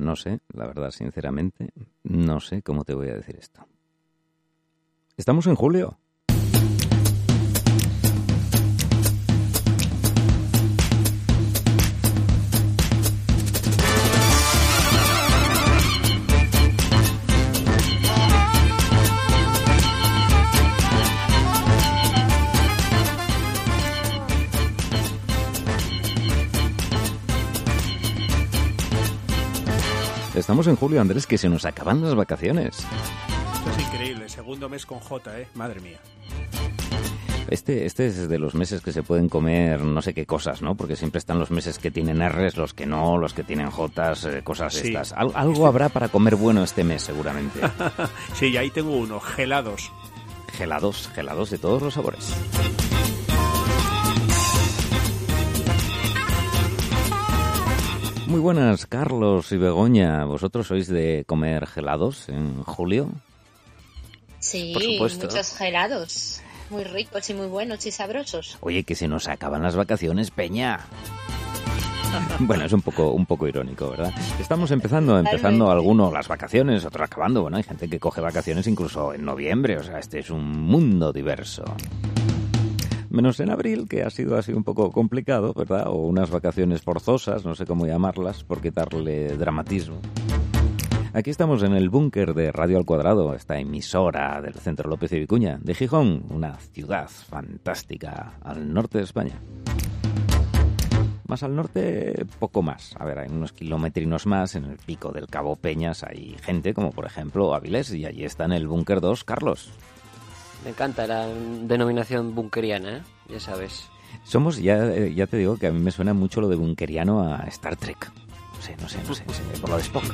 no sé, la verdad, sinceramente, no sé cómo te voy a decir esto. Estamos en julio. Estamos en julio, Andrés, que se nos acaban las vacaciones. Esto es increíble, segundo mes con J, ¿eh? Madre mía. Este, este es de los meses que se pueden comer no sé qué cosas, ¿no? Porque siempre están los meses que tienen R's, los que no, los que tienen J's, eh, cosas Sí. estas. Al- algo habrá para comer bueno este mes, seguramente. Sí, y ahí tengo uno, gelados. Gelados, gelados de todos los sabores. Muy buenas, Carlos y Begoña. ¿Vosotros sois de comer gelados en julio? Sí, Por supuesto. muchos gelados. Muy ricos y muy buenos y sabrosos. Oye, que se nos acaban las vacaciones, Peña. Bueno, es un poco, un poco irónico, ¿verdad? Estamos empezando, empezando algunos las vacaciones, otros acabando. Bueno, hay gente que coge vacaciones incluso en noviembre, o sea, este es un mundo diverso. Menos en abril, que ha sido así un poco complicado, ¿verdad? O unas vacaciones forzosas, no sé cómo llamarlas, por quitarle dramatismo. Aquí estamos en el búnker de Radio al Cuadrado, esta emisora del Centro López y Vicuña, de Gijón, una ciudad fantástica al norte de España. Más al norte, poco más. A ver, hay unos kilometrinos más, en el pico del Cabo Peñas hay gente, como por ejemplo Avilés, y allí está en el búnker 2, Carlos. Me encanta la denominación bunkeriana, ¿eh? ya sabes. Somos, ya, eh, ya te digo que a mí me suena mucho lo de bunkeriano a Star Trek. No sé, no sé, no sé, no sé, por lo de Spock.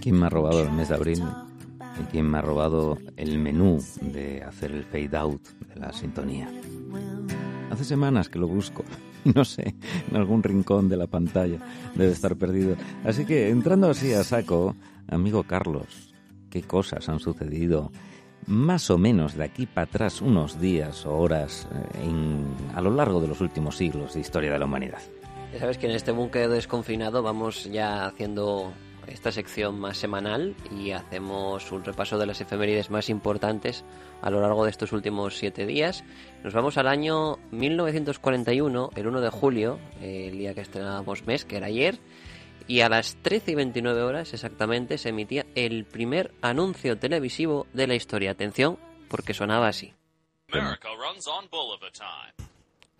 ¿Quién me ha robado el mes de abril? ¿Y quién me ha robado el menú de hacer el fade out de la sintonía? Hace semanas que lo busco. No sé, en algún rincón de la pantalla debe estar perdido. Así que entrando así a saco, amigo Carlos, ¿qué cosas han sucedido más o menos de aquí para atrás unos días o horas eh, en- a lo largo de los últimos siglos de historia de la humanidad? Ya sabes que en este búnker desconfinado vamos ya haciendo esta sección más semanal y hacemos un repaso de las efemérides más importantes a lo largo de estos últimos siete días. Nos vamos al año 1941, el 1 de julio, el día que estrenábamos mes, que era ayer, y a las 13 y 29 horas exactamente se emitía el primer anuncio televisivo de la historia. Atención, porque sonaba así.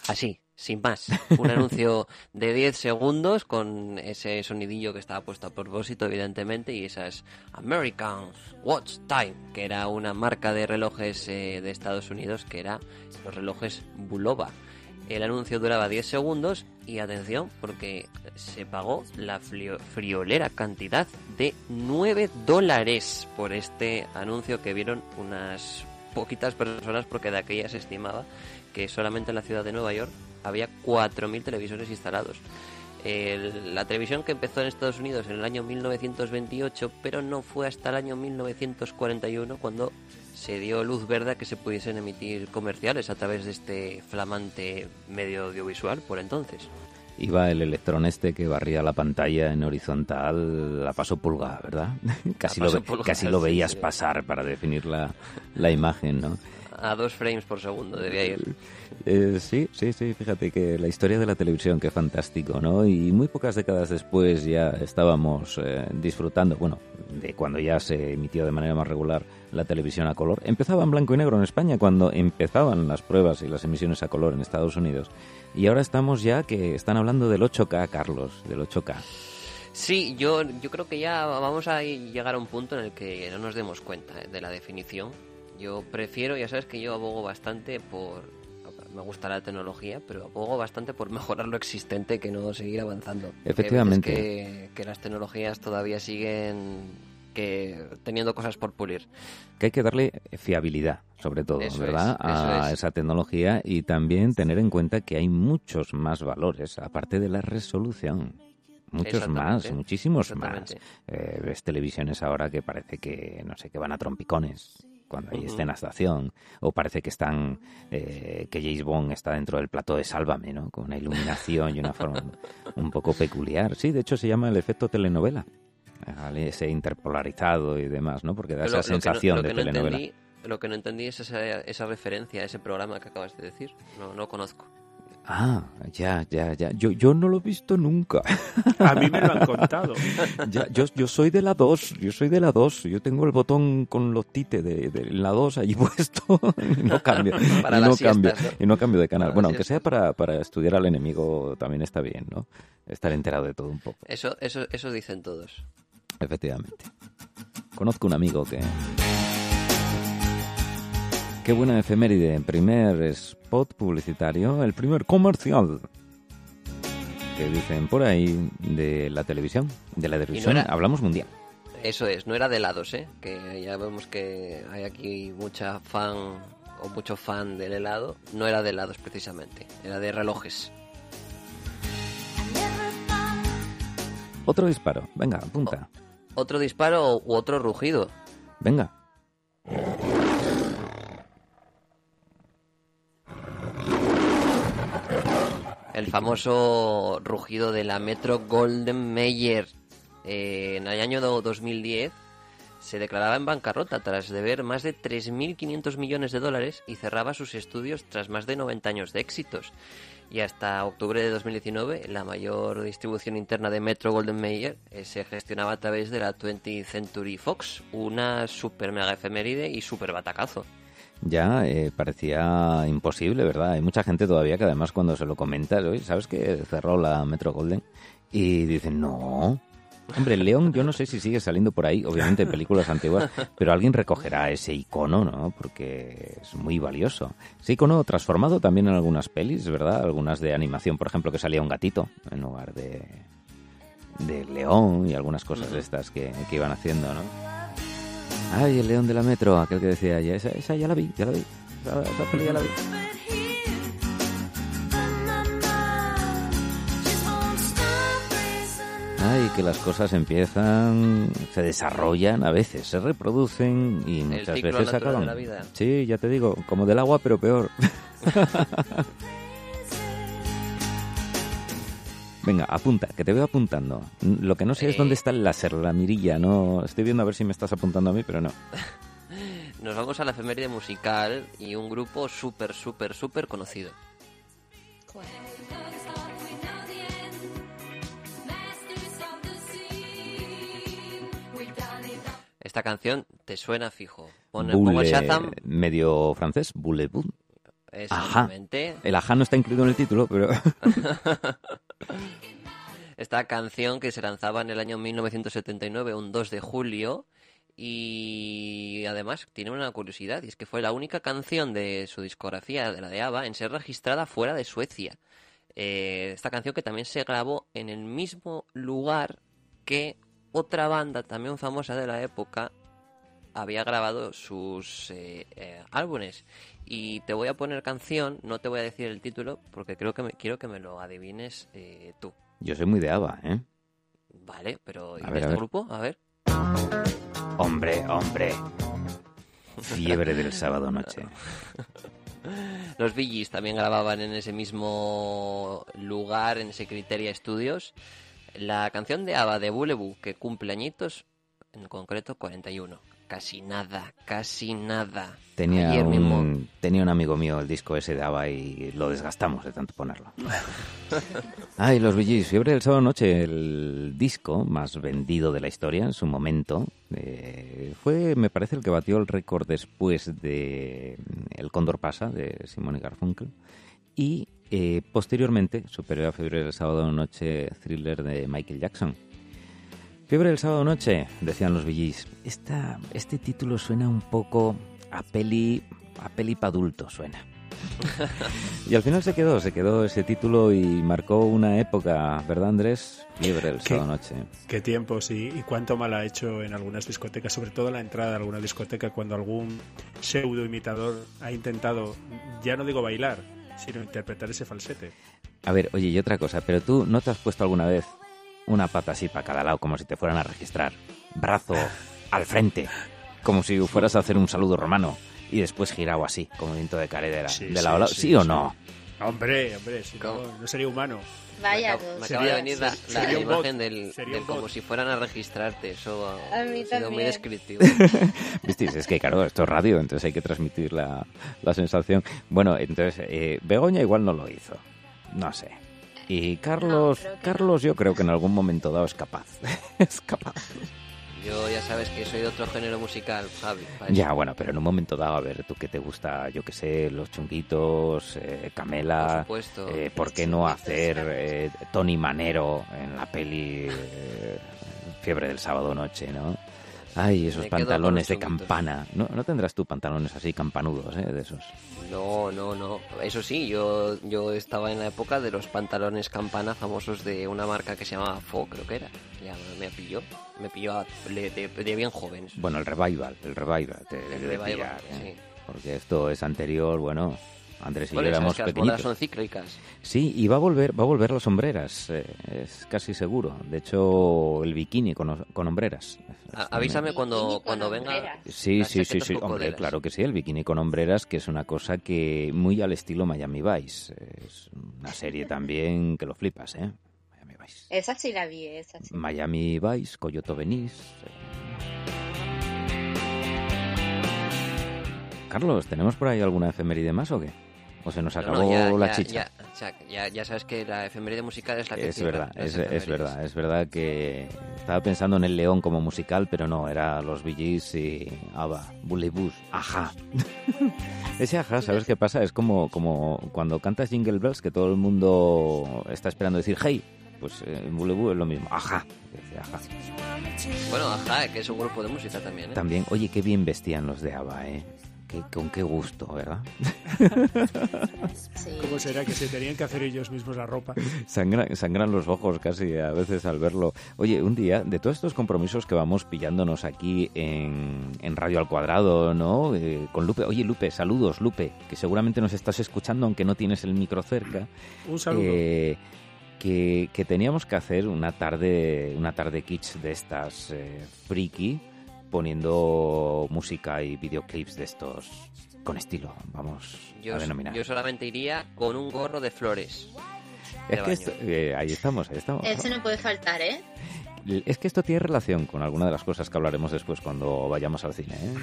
Así, sin más. Un anuncio de 10 segundos con ese sonidillo que estaba puesto a propósito, evidentemente, y esas American Watch Time, que era una marca de relojes eh, de Estados Unidos, que era los relojes Bulova. El anuncio duraba 10 segundos y atención, porque se pagó la friolera cantidad de 9 dólares por este anuncio que vieron unas poquitas personas, porque de aquella se estimaba que solamente en la ciudad de Nueva York había 4.000 televisores instalados. El- la televisión que empezó en Estados Unidos en el año 1928, pero no fue hasta el año 1941 cuando se dio luz verde a que se pudiesen emitir comerciales a través de este flamante medio audiovisual por entonces. Iba el electrón este que barría la pantalla en horizontal a paso pulga, ¿verdad? casi, lo, paso ve- pulga, casi lo sí, veías sí. pasar para definir la, la imagen, ¿no? A dos frames por segundo debía ir. Eh, sí, sí, sí, fíjate que la historia de la televisión, qué fantástico, ¿no? Y muy pocas décadas después ya estábamos eh, disfrutando, bueno, de cuando ya se emitió de manera más regular la televisión a color. Empezaba en blanco y negro en España cuando empezaban las pruebas y las emisiones a color en Estados Unidos. Y ahora estamos ya que están hablando del 8K, Carlos, del 8K. Sí, yo, yo creo que ya vamos a llegar a un punto en el que no nos demos cuenta eh, de la definición. Yo prefiero, ya sabes que yo abogo bastante por... Me gusta la tecnología, pero abogo bastante por mejorar lo existente que no seguir avanzando. Efectivamente. Que, que las tecnologías todavía siguen que teniendo cosas por pulir. que hay que darle fiabilidad, sobre todo, Eso ¿verdad? es, a es. esa tecnología y también tener en cuenta que hay muchos más valores, aparte de la resolución. muchos más, muchísimos más. Eh, ves televisiones ahora que parece que, no sé, que van a trompicones cuando escenas de acción, o parece que están, eh, que James Bond está dentro del plato de Sálvame, ¿no? Con una iluminación y una forma un poco peculiar. Sí, de hecho se llama el efecto telenovela. Ese interpolarizado y demás, ¿no? Porque da Pero esa no- sensación de no telenovela. entendí- lo que no entendí es esa, esa referencia a ese programa que acabas de decir. No, no conozco. Ah, ya, ya, ya. Yo, yo no lo he visto nunca. A mí me lo han contado. Ya, yo, yo soy de la 2, yo soy de la 2. Yo tengo el botón con los tites de, de la 2 allí puesto y no cambio. Para y, no cambio siestas, ¿no? y no cambio de canal. Para bueno, aunque sea para, para estudiar al enemigo también está bien, ¿no? Estar enterado de todo un poco, Eso, eso, eso dicen todos. efectivamente. Conozco un amigo que... Qué buena efeméride. Primer spot publicitario, el primer comercial que dicen por ahí de la televisión. De la televisión era- hablamos mundial. Eso es, no era de helados, ¿eh? Que ya vemos que hay aquí mucha fan o mucho fan del helado. No era de helados precisamente, era de relojes. Otro disparo. Venga, apunta. Otro disparo u otro rugido. Venga. El famoso rugido de la Metro Golden Mayer. Eh, en el año do- 2010 se declaraba en bancarrota tras deber más de 3.500 millones de dólares y cerraba sus estudios tras más de 90 años de éxitos. Y hasta octubre de 2019 la mayor distribución interna de Metro Golden Mayer eh, se gestionaba a través de la 20th Century Fox, una super mega efeméride y super batacazo. Ya eh, parecía imposible, ¿verdad? Hay mucha gente todavía que además cuando se lo comentas, oye, ¿sabes que cerró la Metro Golden? Y dicen, no. Hombre, el León yo no sé si sigue saliendo por ahí, obviamente en películas antiguas, pero alguien recogerá ese icono, ¿no? Porque es muy valioso. Ese icono transformado también en algunas pelis, ¿verdad? Algunas de animación, por ejemplo, que salía un gatito en lugar de, de león y algunas cosas de estas que, que iban haciendo, ¿no? Ay, el león de la metro, aquel que decía, ya, esa, esa ya la vi, ya la vi. Esa, esa peli ya la vi. Ay, que las cosas empiezan, se desarrollan, a veces se reproducen y muchas veces de acaban. la vida. Sí, ya te digo, como del agua, pero peor. Venga, apunta, que te veo apuntando. Lo que no sé es Eh. dónde está el láser, la mirilla, no. Estoy viendo a ver si me estás apuntando a mí, pero no. Nos vamos a la efeméride musical y un grupo súper, súper, súper conocido. Esta canción te suena fijo. Pon, pongo Boule- Shazam, medio francés, boulevard. Exactamente. El ajá no está incluido en el título, pero Esta canción que se lanzaba en el año 1979, un 2 de julio, y además tiene una curiosidad, y es que fue la única canción de su discografía, de la de ABBA, en ser registrada fuera de Suecia. Eh, esta canción que también se grabó en el mismo lugar que otra banda también famosa de la época había grabado sus eh, eh, álbumes. Y te voy a poner canción, no te voy a decir el título, porque creo que me, quiero que me lo adivines eh, tú. yo soy muy de ABBA, ¿eh? Vale, pero ¿y A de ver, este grupo? A ver. Hombre, hombre. Fiebre del sábado noche. Los Gees también grababan en ese mismo lugar, en ese Criteria Studios. La canción de ABBA de Bulebu, que cumple añitos, en concreto 41. Casi nada, casi nada. Tenía Ayer mismo. un, tenía un amigo mío el disco ese de ABBA y lo desgastamos de tanto ponerlo. Ay, los Gees, Fiebre del sábado noche, el disco más vendido de la historia en su momento. eh, fue, me parece, el que batió el récord después de El Cóndor pasa, de Simone Garfunkel. Y eh, posteriormente superó a Fiebre del sábado noche, thriller de Michael Jackson. Fiebre del sábado noche, decían los Billys. Esta, este título suena un poco a peli, a peli pa' adulto, suena. y al final se quedó, se quedó ese título y marcó una época, ¿verdad Andrés? Fiebre del sábado noche. Qué tiempo, sí. Y cuánto mal ha hecho en algunas discotecas, sobre todo en la entrada de alguna discoteca, cuando algún pseudo imitador ha intentado, ya no digo bailar, sino interpretar ese falsete. A ver, oye, y otra cosa, pero tú no te has puesto alguna vez una pata así para cada lado, como si te fueran a registrar. Brazo al frente, como si fueras a hacer un saludo romano. Y después girado así, como viento de caredera. Sí, de sí, lado a lado. sí, ¿Sí, o sí. no? Hombre, hombre, si no, sería humano. Vaya me, acaba- dos. me acaba de venir la, la imagen del, sería de un como si fueran a registrarte. Eso ha, A mí sido muy descriptivo. Visteis, es que claro, esto es radio, entonces hay que transmitir la, la sensación. Bueno, entonces, eh, Begoña igual no lo hizo. No sé. Y Carlos, no. Carlos yo creo que en algún momento dado es capaz. es capaz. Yo ya sabes que soy de otro género musical, Javi. Ya, bueno, pero en un momento dado, a ver, tú que te gusta, yo que sé, los chunguitos, eh, Por Camela, supuesto. eh, ¿por qué no hacer eh, Tony Manero en la peli eh, Fiebre del sábado noche, no? Ay, esos pantalones de campana. ¿No, no tendrás tú pantalones así campanudos, eh, de esos? No, no, no. Eso sí, yo, yo estaba en la época de los pantalones campana famosos de una marca que se llamaba Fo, creo que era. Ya me pilló. Me pilló a- de, de- de bien joven. Bueno, el revival, el revival, te El revival, pillar, ¿eh? sí. Porque esto es anterior, bueno, Andrés y yo éramos las pequeñitos. son cíclicas. Sí, y va a volver, va a volver las hombreras, eh, es casi seguro. De hecho, el bikini con, con hombreras. A- avísame cuando, cuando venga. hombreras. Sí, sí, sí, sí, hombre, claro que sí, el bikini con hombreras, que es una cosa que muy al estilo Miami Vice. Es una serie también que lo flipas, ¿eh? Miami Vice. Esa sí la vi, esa sí. Miami Vice, Coyoto Venís. Carlos, ¿tenemos por ahí alguna efeméride más o qué? ¿O se nos No, acabó no, ya, la ya- chicha? Ya, sabes que la efeméride musical es la que Es verdad, es, es verdad, es verdad que estaba pensando en El León como musical, pero no, era Los Gees y ABBA, Bullybus, ajá. Ese ajá, ¿sabes qué pasa? Es como, como cuando cantas Jingle Bells que todo el mundo está esperando decir hey, pues eh, en Bullybus es lo mismo, ajá. Bueno, ajá, que es un grupo de música también, ¿eh? También, oye, qué bien vestían los de ABBA, ¿eh? Qué- con qué gusto, ¿verdad? Sí. ¿Cómo será que se tenían que hacer ellos mismos la ropa? Sangran, sangran los ojos casi a veces al verlo. Oye, un día, de todos estos compromisos que vamos pillándonos aquí en, en Radio al Cuadrado, ¿no? Eh, con Lupe. Oye, Lupe, saludos, Lupe, que seguramente nos estás escuchando aunque no tienes el micro cerca. Un saludo. Eh, que, que teníamos que hacer una tarde, una tarde kitsch de estas eh, friki, poniendo música y videoclips de estos con estilo, vamos Yo, a denominar. yo solamente iría con un gorro de flores. de es que baño. esto- eh, ahí estamos, ahí estamos. Ese no puede faltar, ¿eh? Es que esto tiene relación con alguna de las cosas que hablaremos después cuando vayamos al cine. ¿eh?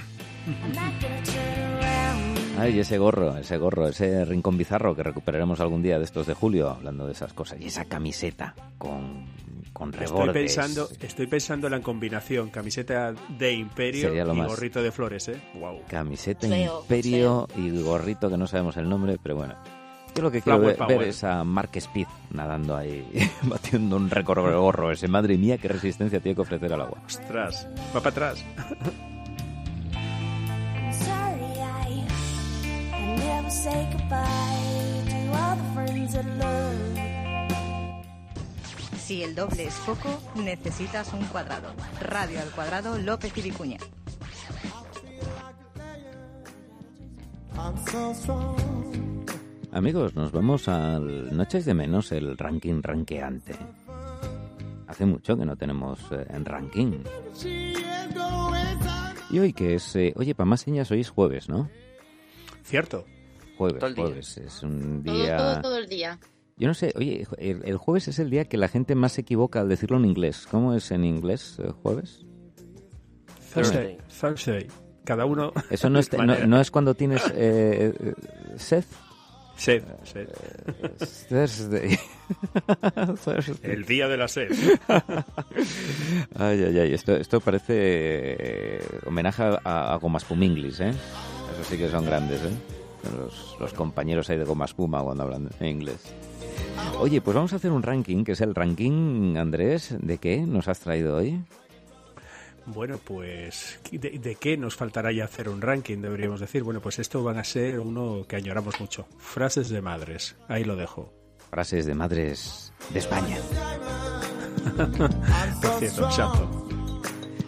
Ay, ese gorro, ese gorro, ese rincón bizarro que recuperaremos algún día de estos de julio, hablando de esas cosas. Y esa camiseta con, con Estoy rebordes. pensando, estoy pensando en la combinación camiseta de Imperio y más. gorrito de flores, ¿eh? Wow. Camiseta Feo, Imperio y gorrito que no sabemos el nombre, pero bueno. Yo lo que quiero ver, ver power. es a Mark Speed nadando ahí, batiendo un récord de gorro ese. Madre mía, qué resistencia tiene que ofrecer al agua. Ostras, va para atrás. Si el doble es poco, necesitas un cuadrado. Radio al cuadrado López y Vicuña. Amigos, nos vamos al Noches de Menos, el ranking ranqueante. Hace mucho que no tenemos eh, en ranking. Y hoy que es... eh, oye, para más señas, hoy es jueves, ¿no? Cierto. Jueves, Todo el día. jueves. Es un Todo, día... todo, todo el día. Yo no sé, oye, el, el jueves es el día que la gente más se equivoca al decirlo en inglés. ¿Cómo es en inglés eh, jueves? Thursday. Thursday. Cada uno. Eso no es, de no, manera. no es cuando tienes eh, sed. Sed, sed. Thursday. Thursday. El día de la sed. Ay, ay, ay, esto, esto parece eh, homenaje a, a Goma Spum English, ¿eh? Eso sí que son grandes, ¿eh? Los, los compañeros ahí de Goma Espuma cuando hablan en inglés. Oye, pues vamos a hacer un ranking, que es el ranking, Andrés, ¿de qué nos has traído hoy? Bueno, pues, ¿de, de qué nos faltará ya hacer un ranking? Deberíamos decir. Bueno, pues esto van a ser uno que añoramos mucho. Frases de madres. Ahí lo dejo. Frases de madres de España. Por cierto, exacto.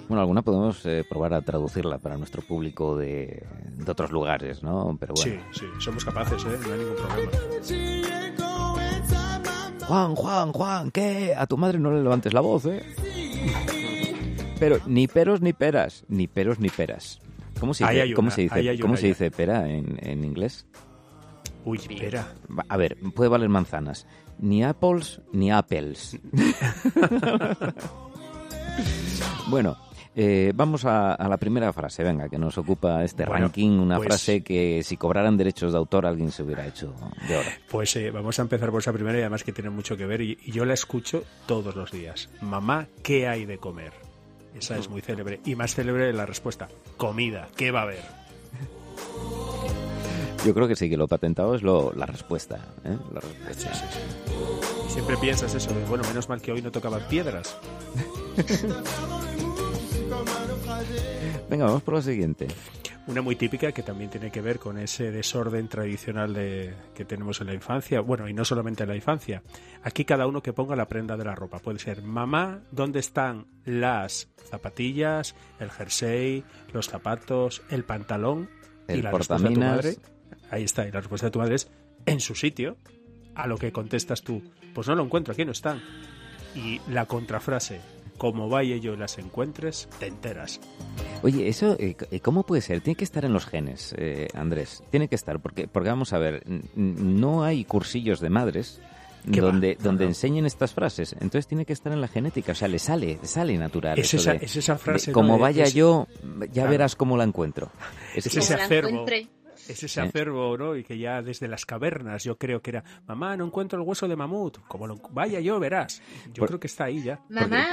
Bueno, alguna podemos eh, probar a traducirla para nuestro público de, de otros lugares, ¿no? Pero bueno. Sí, sí, somos capaces, ¿eh? No hay ningún problema. Juan, Juan, Juan, ¿qué? A tu madre no le levantes la voz, ¿eh? Pero ni peros ni peras, ni peros ni peras. ¿Cómo se dice, ¿cómo se dice, ¿cómo se dice pera en, en inglés? Uy, espera. Va, A ver, puede valer manzanas. Ni apples ni apples. bueno, eh, vamos a, a la primera frase, venga, que nos ocupa este Bueno, ranking. Una pues- frase que si cobraran derechos de autor alguien se hubiera hecho de oro. Pues eh, vamos a empezar por esa primera y además que tiene mucho que ver y, y yo la escucho todos los días. Mamá, ¿qué hay de comer? Esa es muy célebre. Y más célebre la respuesta. Comida, ¿qué va a haber? Yo creo que sí, que lo patentado es lo, la respuesta. ¿eh? La respuesta. Y siempre piensas eso de, bueno, menos mal que hoy no tocaban piedras. Venga, vamos por la siguiente. Una muy típica que también tiene que ver con ese desorden tradicional de, que tenemos en la infancia. Bueno, y no solamente en la infancia. Aquí cada uno que ponga la prenda de la ropa. Puede ser, mamá, ¿dónde están las zapatillas, el jersey, los zapatos, el pantalón? El y la respuesta de tu madre, ahí está, y la respuesta de tu madre es, en su sitio. A lo que contestas tú, pues no lo encuentro, aquí no están. Y la contrafrase, como vaya yo y las encuentres, te enteras. Oye, eso, eh, c- ¿cómo puede ser? Tiene que estar en los genes, eh, Andrés. Tiene que estar, porque, porque vamos a ver, no hay cursillos de madres donde, No, donde no. enseñen estas frases. Entonces tiene que estar en la genética, o sea, le sale, le sale natural. Es esa- de- es esa de frase, ¿no? como de- vaya es- yo, ya Claro. verás cómo la encuentro. Es Es que- ese acervo. encuentre. Es ese ¿Eh? acervo, ¿no? Y que ya desde las cavernas yo creo que era, mamá, no encuentro el hueso de mamut. Como lo, vaya yo, verás. Yo Por- creo que está ahí ya. Mamá.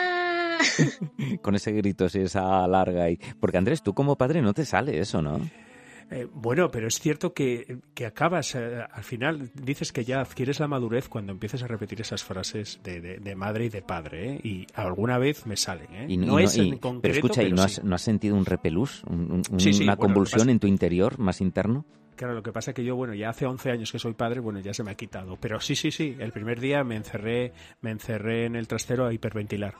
con ese grito así, esa larga. Y... Porque Andrés, tú como padre no te sale eso, ¿no? Eh, bueno, pero es cierto que, que acabas, eh, al final dices que ya adquieres la madurez cuando empiezas a repetir esas frases de, de- de madre y de padre, ¿eh? Y alguna vez me salen, ¿eh? Y no y es y- en concreto, pero escucha, ¿y no has, sí. no has sentido un repelús? Un- un- Sí, sí, ¿Una convulsión en tu interior más interno? Claro, lo que pasa es que yo, bueno, ya hace 11 años que soy padre, bueno, ya se me ha quitado. Pero sí, sí, sí, el primer día me encerré, me encerré en el trastero a hiperventilar.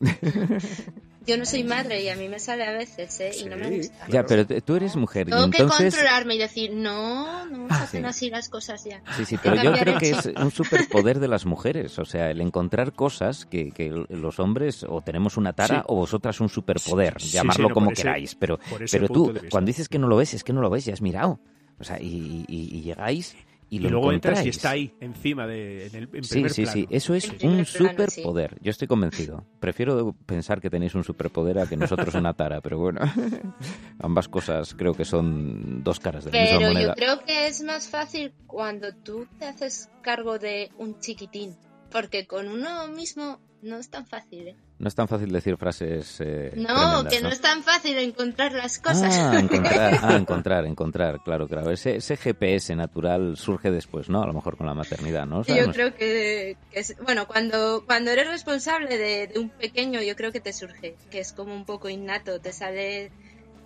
Yo no soy madre y a mí me sale a veces, ¿eh? Y no me Sí. gusta. Ya, pero tú eres mujer y Tengo que entonces... controlarme y decir, no, no se hacen Sí. así las cosas ya. Sí, sí, pero que yo creo que es un superpoder de las mujeres, o sea, el encontrar cosas que, que los hombres o tenemos una tara Sí. o vosotras un superpoder, Sí, sí, llamarlo no, como ese- queráis, pero, pero tú cuando dices que no lo ves, es que no lo ves, ya has mirado, o sea, y, y- y llegáis y Y, lo luego entras y encontráis. está ahí, encima de, en el en Sí, primer sí, sí, plano. eso es En un plano, sí. superpoder. Yo estoy convencido. Prefiero pensar que tenéis un superpoder a que nosotros una tara, pero bueno, ambas cosas creo que son dos caras de la misma Pero moneda. yo creo que es más fácil cuando tú te haces cargo de un chiquitín. Porque con uno mismo no es tan fácil, ¿eh? No es tan fácil decir frases. eh, No, que no es tan fácil encontrar las cosas. Ah, encontrar, ah, encontrar, encontrar, claro, claro. Ese, ese GPS natural surge después, ¿no? A lo mejor con la maternidad, ¿no? Yo creo que, que es- bueno, cuando, cuando eres responsable de, de un pequeño, yo creo que te surge, que es como un poco innato, te sale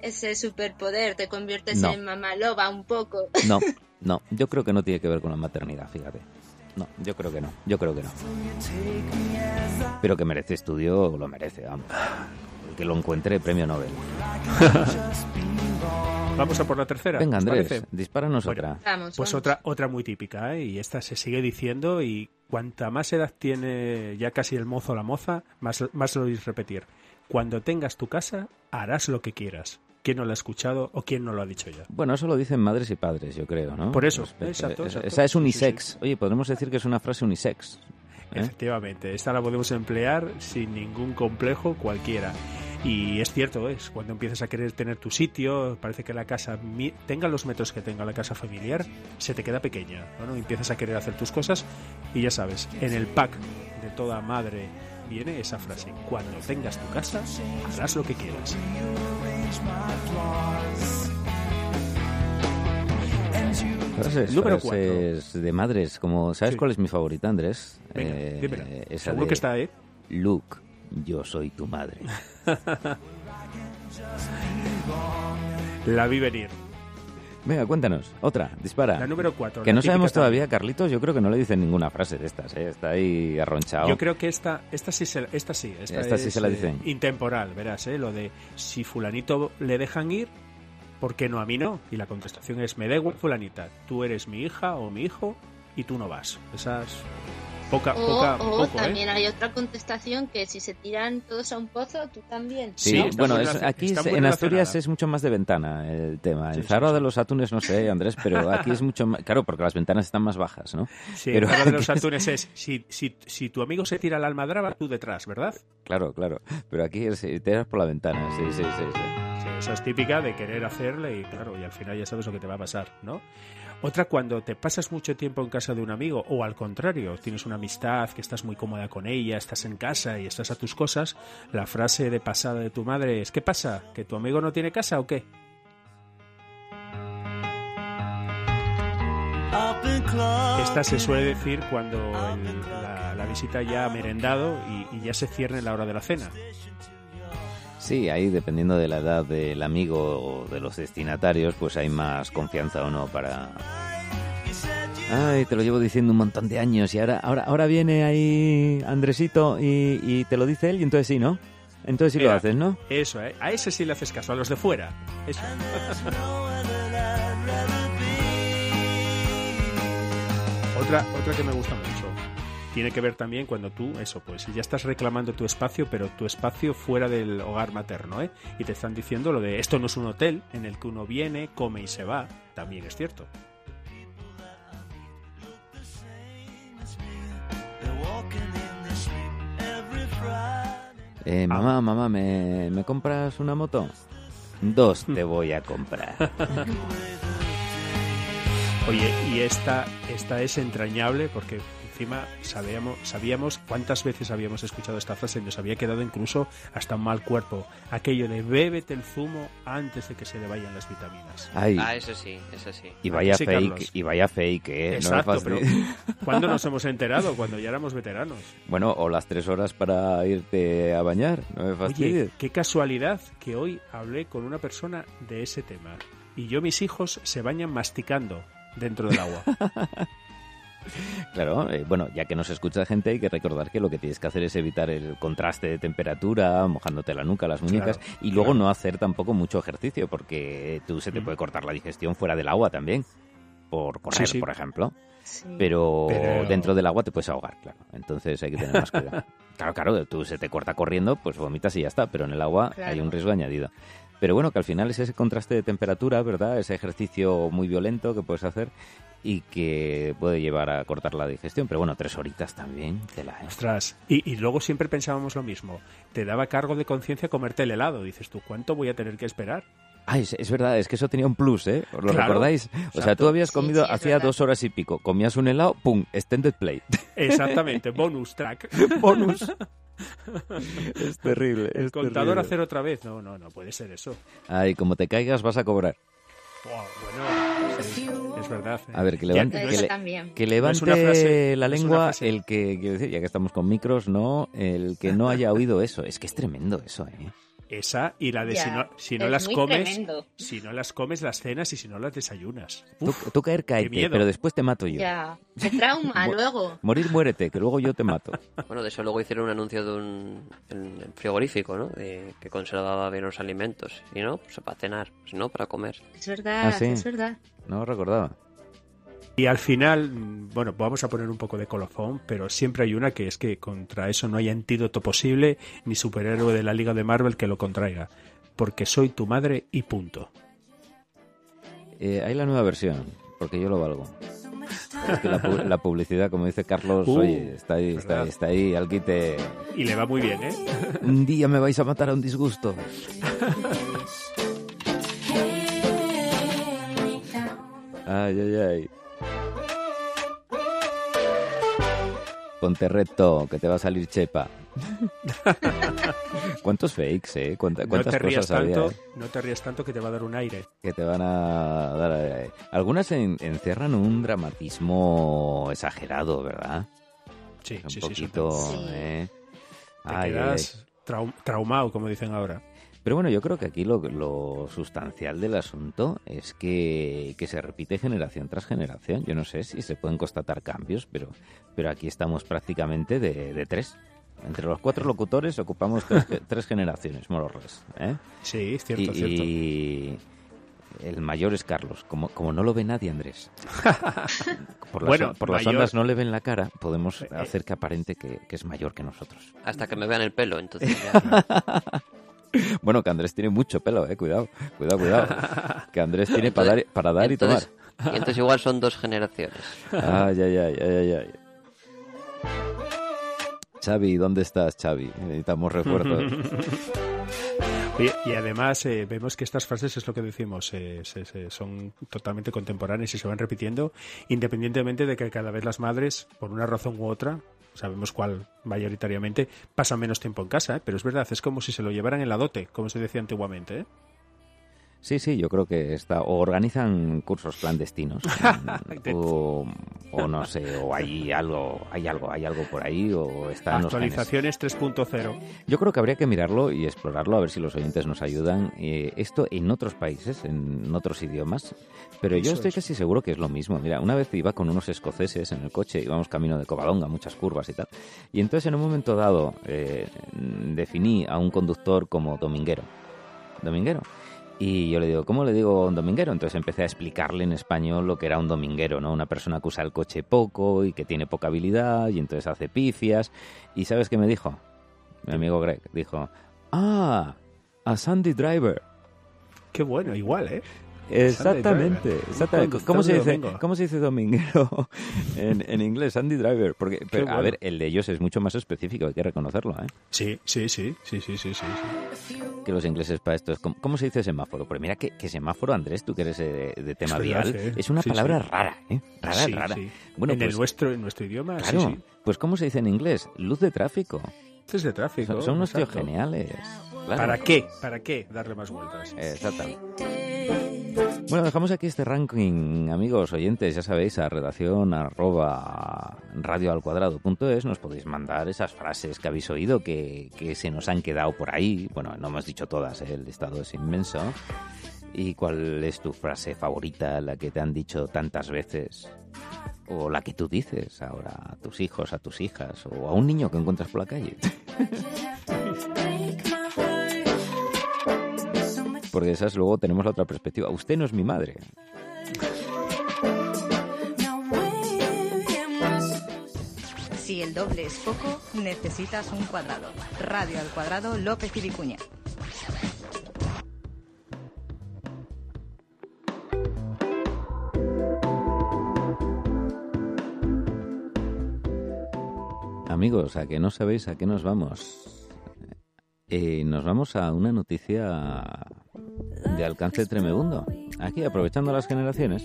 ese superpoder, te conviertes No. en mamá loba un poco. No, no, yo creo que no tiene que ver con la maternidad, fíjate. No, yo creo que no, yo creo que no. Pero que merece estudio, lo merece, vamos. El que lo encuentre, premio Nobel. Vamos a por la tercera. Venga, ¿os Andrés, parece? dispáranos Bueno. otra. Vamos, Pues vamos. otra, otra muy típica, ¿eh? y esta se sigue diciendo y cuanta más edad tiene ya casi el mozo o la moza, más, más lo oís repetir. Cuando tengas tu casa, harás lo que quieras. ¿Quién no lo ha escuchado o quién no lo ha dicho ya? Bueno, eso lo dicen madres y padres, yo creo, ¿no? Por eso, Respecto- exacto, esa- exacto. Esa es unisex. Oye, podemos decir que es una frase unisex. ¿eh? Efectivamente, esta la podemos emplear sin ningún complejo cualquiera. Y es cierto, es cuando empiezas a querer tener tu sitio, parece que la casa, tenga los metros que tenga la casa familiar, se te queda pequeña. ¿no? Empiezas a querer hacer tus cosas y ya sabes, en el pack de toda madre viene esa frase, cuando tengas tu casa, harás lo que quieras. Frases, Número frases de madres, como ¿sabes Sí. cuál es mi favorita, Andrés? Venga, Eh, esa Seguro de que está, ¿eh? Luke, yo soy tu madre. La vi venir. Venga, cuéntanos, otra, dispara. La número 4. que no sabemos todavía, Carlitos, yo creo que no le dicen ninguna frase de estas, ¿eh? está ahí arronchado. Yo creo que esta, esta sí, se, esta sí, esta, Esta sí se la eh, dicen. intemporal, verás, ¿eh? lo de si fulanito le dejan ir, ¿por qué no a mí no? Y la contestación es, me da igual fulanita, tú eres mi hija o mi hijo y tú no vas. Esas poca, O, poca, o poco, ¿eh? también hay otra contestación que si se tiran todos a un pozo, tú también. Sí, bueno, es- aquí en Asturias es mucho más de ventana el tema. Sí, Zara sí. de los Atunes no sé, Andrés, pero aquí es mucho más... Claro, porque las ventanas están más bajas, ¿no? Sí, Pero pero de los atunes es, si, si, si tu amigo se tira la almadraba, tú detrás, ¿verdad? Claro, claro. Pero aquí es, te tiras por la ventana, sí, sí, sí. sí. Sí, esa es típica de querer hacerle y claro, y al final ya sabes lo que te va a pasar, ¿no? Otra cuando te pasas mucho tiempo en casa de un amigo o al contrario, tienes una amistad que estás muy cómoda con ella, estás en casa y estás a tus cosas, la frase de pasada de tu madre es ¿qué pasa? ¿Que tu amigo no tiene casa o qué? Esta se suele decir cuando la, visita ya ha merendado y, y ya se cierra en la hora de la cena. Sí, ahí dependiendo de la edad del amigo o de los destinatarios, pues hay más confianza o no para... Ay, te lo llevo diciendo un montón de años y ahora, ahora, ahora viene ahí Andresito y, y te lo dice él y entonces sí, ¿no? Entonces sí lo haces, ¿no? Eso, ¿eh? A ese sí le haces caso, a los de fuera. Eso. otra, otra que me gusta mucho. Tiene que ver también cuando tú, eso, pues ya estás reclamando tu espacio, pero tu espacio fuera del hogar materno, ¿eh? Y te están diciendo lo de esto no es un hotel en el que uno viene, come y se va. También es cierto. Eh, mamá, mamá, ¿me, ¿me compras una moto? Dos te voy a comprar. Oye, y esta, esta es entrañable porque encima sabíamos, sabíamos cuántas veces habíamos escuchado esta frase y nos había quedado incluso hasta un mal cuerpo. Aquello de bébete el zumo antes de que se le vayan las vitaminas. Ay, Ah, ese sí, ese sí. y vaya sí, fake, Carlos. y vaya fake, ¿eh? No Exacto, pero fastidies. ¿cuándo nos hemos enterado? Cuando ya éramos veteranos. Bueno, o las tres horas para irte a bañar, no me Oye, fastidies. qué casualidad que hoy hablé con una persona de ese tema. Y yo, mis hijos, se bañan masticando dentro del agua. Claro, eh, bueno, ya que nos escucha gente, hay que recordar que lo que tienes que hacer es evitar el contraste de temperatura, mojándote la nuca, las muñecas, Claro, y luego claro. no hacer tampoco mucho ejercicio, porque tú se te Mm. puede cortar la digestión fuera del agua también, por correr, sí. por ejemplo. Sí. Pero, Pero- dentro del agua te puedes ahogar, claro. Entonces hay que tener más cuidado. claro, claro, tú se te corta corriendo, pues vomitas y ya está, pero en el agua Claro. hay un riesgo añadido. Pero bueno, que al final es ese contraste de temperatura, ¿verdad? Ese ejercicio muy violento que puedes hacer y que puede llevar a cortar la digestión. Pero bueno, tres horitas también, te la Ostras. Y, y luego siempre pensábamos lo mismo. Te daba cargo de conciencia comerte el helado. Dices tú, ¿cuánto voy a tener que esperar? Ah, es, es verdad, es que eso tenía un plus, ¿eh? ¿Os lo Claro, recordáis? O sea, exacto. tú habías comido sí, hacía dos horas y pico, comías un helado, ¡pum! Extended play. Exactamente, bonus track. Bonus. Es terrible. El es contador terrible. a cero otra vez. No, no, no puede ser eso. Ay, como te caigas vas a cobrar. Bueno, es verdad. ¿eh? A ver, que levante, que le- que levante frase, la lengua el que, quiero decir, ya que estamos con micros, no, el que no haya oído eso. Es que es tremendo eso, ¿eh? Esa y la de Ya, si no, si no las comes, tremendo. si no las comes las cenas y si no las desayunas. Tú, Uf, tú caer, caete, pero después te mato yo. Ya. Qué trauma luego. Morir, muérete, que luego yo te mato. Bueno, de eso luego hicieron un anuncio de un el frigorífico, ¿no? De que conservaba bien los alimentos. Y no, pues para cenar, si no, para comer. Es verdad, Ah, sí. es verdad. No recordaba. Y al final, mm, bueno, vamos a poner un poco de colofón, pero siempre hay una que es que contra eso no hay antídoto posible ni superhéroe de la Liga de Marvel que lo contraiga. Porque soy tu madre y punto. Eh, hay la nueva versión, porque yo lo valgo. Es que la, pu- la publicidad, como dice Carlos, Uh, oye, está ahí, está ahí, está ahí, al quite. Y le va muy bien, ¿eh? Un día me vais a matar a un disgusto. Ay, ay, ay. Ponte recto, que te va a salir chepa. ¿Cuántos fakes, eh? ¿Cuánta- No ¿Cuántas te rías cosas había tanto, eh? no te rías tanto que te va a dar un aire. que te van a dar? Algunas en- encierran un dramatismo exagerado, ¿verdad? Sí, Un sí, sí, poquito, Sí. ¿eh? Te Ay, ay, quedas trau- traumado, como dicen ahora. Pero bueno, yo creo que aquí lo, lo sustancial del asunto es que, que se repite generación tras generación. Yo no sé si se pueden constatar cambios, pero, pero aquí estamos prácticamente de, de tres. Entre los cuatro locutores ocupamos tres, tres generaciones, more or less, ¿eh? Sí, es cierto, y, cierto. y, el mayor es Carlos. Como, como no lo ve nadie, Andrés. Por las, Bueno, por las mayor- ondas no le ven la cara, podemos Eh, hacer que aparente que, que es mayor que nosotros. Hasta que me vean el pelo, entonces ya... Bueno, que Andrés tiene mucho pelo, eh. Cuidado, cuidado, cuidado. Que Andrés tiene para dar, para dar y tomar. entonces, y entonces igual son dos generaciones. Ay, ay, ay, ay, ay, ay. Xavi, ¿dónde estás, Xavi? Necesitamos refuerzos. Oye, y además eh, vemos que estas frases es lo que decimos, eh, se- se- son totalmente contemporáneas y se van repitiendo, independientemente de que cada vez las madres, por una razón u otra, sabemos cuál mayoritariamente, pasan menos tiempo en casa, ¿eh? pero es verdad, es como si se lo llevaran en la dote, como se decía antiguamente. ¿eh? Sí, sí, yo creo que está. O organizan cursos clandestinos. mm, o, o no sé, o hay algo, hay algo, hay algo por ahí, o están. Actualizaciones 3.0. Yo creo que habría que mirarlo y explorarlo, a ver si los oyentes nos ayudan. Eh, esto en otros países, en otros idiomas, pero yo Eso estoy es. casi seguro que es lo mismo. Mira, una vez iba con unos escoceses en el coche, íbamos camino de Covadonga, muchas curvas y tal, y entonces en un momento dado eh, definí a un conductor como dominguero. Dominguero. Y yo le digo, ¿cómo le digo un dominguero? Entonces empecé a explicarle en español lo que era un dominguero, ¿no? Una persona que usa el coche poco y que tiene poca habilidad y entonces hace pifias. ¿Y sabes qué me dijo? Mi amigo Greg dijo, ah, a Sandy Driver. Qué bueno, igual, ¿eh? Exactamente, exactamente. ¿Cómo se de dice, domingo. ¿cómo se dice dominguero en, en inglés? Sandy Driver. Porque, pero, a bueno. ver, el de ellos es mucho más específico, hay que reconocerlo, ¿eh? Sí, sí, sí, sí, sí, sí, sí. Que los ingleses para esto es... como- ¿Cómo se dice semáforo? Pero mira que, que semáforo, Andrés, tú que eres eh, de, tema Es vial, verdad, ¿eh? es una Sí, palabra sí. rara, ¿eh? Rara, Sí, rara. Bueno, en, el pues, nuestro, en nuestro idioma, claro, pues ¿cómo se dice en inglés? Luz de tráfico. Luces de tráfico. Son, son unos tíos geniales. Claro. ¿Para qué? ¿Para qué darle más vueltas? Exactamente. Bueno, dejamos aquí este ranking, amigos oyentes, ya sabéis, a redacción arroba radioalcuadrado.es nos podéis mandar esas frases que habéis oído que, que se nos han quedado por ahí. Bueno, no hemos dicho todas, ¿eh? el listado es inmenso. ¿Y cuál es tu frase favorita, la que te han dicho tantas veces? O la que tú dices ahora a tus hijos, a tus hijas, o a un niño que encuentras por la calle. Porque esas luego tenemos la otra perspectiva. Usted no es mi madre. Si el doble es poco, necesitas un cuadrado. Radio al cuadrado López y Vicuña. Amigos, a que no sabéis a qué nos vamos. Eh, nos vamos a una noticia de alcance tremebundo. Aquí, aprovechando las generaciones,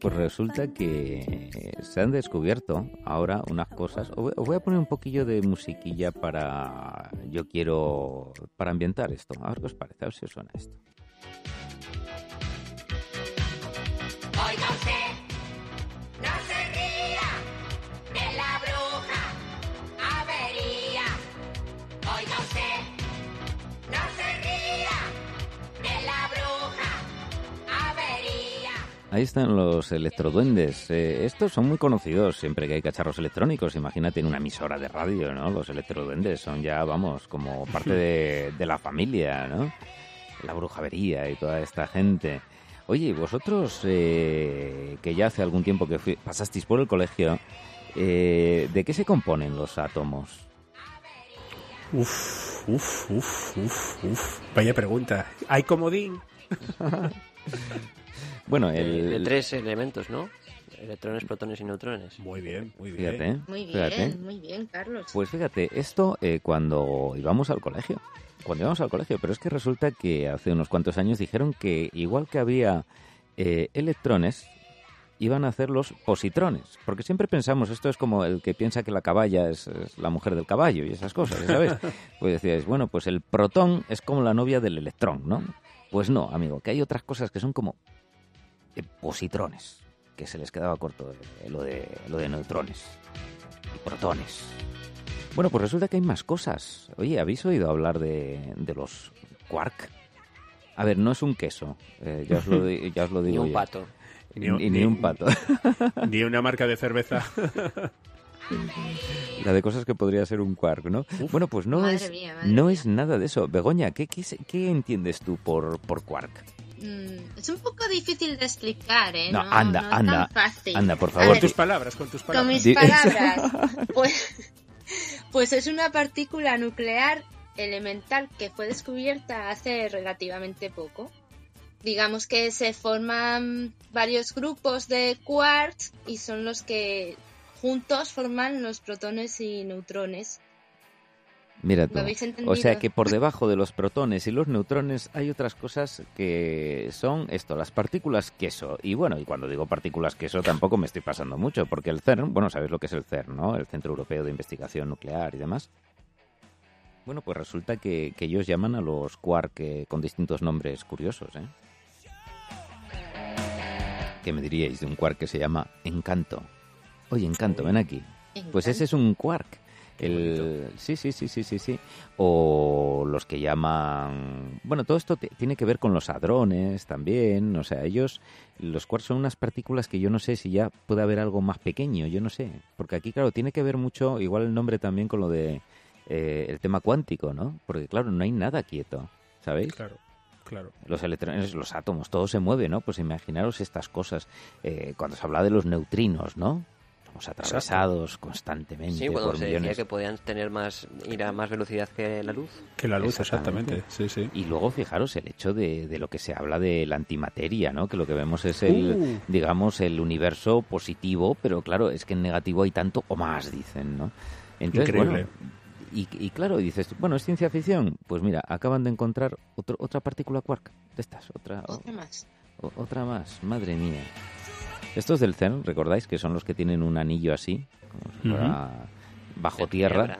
pues resulta que se han descubierto ahora unas cosas. Os voy- a poner un poquillo de musiquilla para. Yo quiero. para ambientar esto. A ver qué os parece, a ver si os suena esto. Oiga Ahí están los electroduendes. Eh, estos son muy conocidos siempre que hay cacharros electrónicos. Imagínate en una emisora de radio, ¿no? Los electroduendes son ya, vamos, como parte de, de la familia, ¿no? La brujavería y toda esta gente. Oye, vosotros eh, que ya hace algún tiempo que fui- pasasteis por el colegio, eh, ¿de qué se componen los átomos? Uf, uf, uf, uf, uf. Vaya pregunta. ¿Hay comodín? Bueno, De, el, de tres elementos, ¿no? Electrones, protones y neutrones. Muy bien, muy bien. fíjate, ¿eh? Muy fíjate. bien, muy bien, Carlos. Pues fíjate, esto eh, cuando íbamos al colegio, cuando íbamos al colegio, pero es que resulta que hace unos cuantos años dijeron que igual que había eh, electrones, iban a hacer los positrones, porque siempre pensamos, esto es como el que piensa que la caballa es, es la mujer del caballo y esas cosas, ¿sabes? Pues decíais, bueno, pues el protón es como la novia del electrón, ¿no? Pues no, amigo, que hay otras cosas que son como positrones, que se les quedaba corto eh, lo, de, lo de neutrones y protones. Bueno, pues resulta que hay más cosas. Oye, ¿habéis oído hablar de, de los quark? A ver, no es un queso, eh, ya, os lo, ya os lo Ni digo un yo. pato. Y, Ni un- ni ni- un pato. Ni una marca de cerveza. La de cosas que podría ser un quark, ¿no? Bueno, pues no, Madre es, mía, madre no mía. es nada de eso. Begoña, ¿qué, qué, qué entiendes tú por, por quark? Mm, es un poco difícil de explicar, ¿eh? No, No, anda, no anda, tan fácil. anda, por favor. Con tus palabras, con tus con palabras. mis Di- palabras, pues, pues es una partícula nuclear elemental que fue descubierta hace relativamente poco. Digamos que se forman varios grupos de quarks y son los que juntos forman los protones y neutrones. Mira ¿Lo tú. O sea que por debajo de los protones y los neutrones hay otras cosas que son esto, las partículas queso. Y bueno, y cuando digo partículas queso tampoco me estoy pasando mucho, porque el CERN, bueno, sabéis lo que es el CERN, ¿no? El Centro Europeo de Investigación Nuclear y demás. Bueno, pues resulta que, que ellos llaman a los quark eh, con distintos nombres curiosos, ¿eh? ¿Qué me diríais de un quark que se llama Encanto? Oye, Encanto, ven aquí. Pues ese es un quark. El... Sí, sí, sí, sí, sí, sí. O los que llaman... Bueno, todo esto tiene que ver con los hadrones también. O sea, ellos, los quarks son unas partículas que yo no sé si ya puede haber algo más pequeño, yo no sé. Porque aquí, claro, tiene que ver mucho, igual el nombre también con lo de eh, el tema cuántico, ¿no? Porque, claro, no hay nada quieto, ¿sabéis? Claro, claro. Los electrones, los átomos, todo se mueve, ¿no? Pues imaginaros estas cosas. Eh, cuando se habla de los neutrinos, ¿no? Somos atravesados constantemente Sí, cuando por se decía que podían tener más ir a más velocidad que la luz. Que la luz, Exactamente. exactamente. Sí, sí. Y luego fijaros el hecho de, de lo que se habla de la antimateria, ¿no? Que lo que vemos es el, Uh. digamos, el universo positivo, pero claro, es que en negativo hay tanto o más, dicen, ¿no? Entonces, Increíble. bueno, y, y claro, dices, bueno, ¿es ciencia ficción? Pues mira, acaban de encontrar otro, otra partícula quark de estas, otra, Otra más. o- otra más, madre mía. Estos del CERN, recordáis que son los que tienen un anillo así, como si fuera bajo De tierra,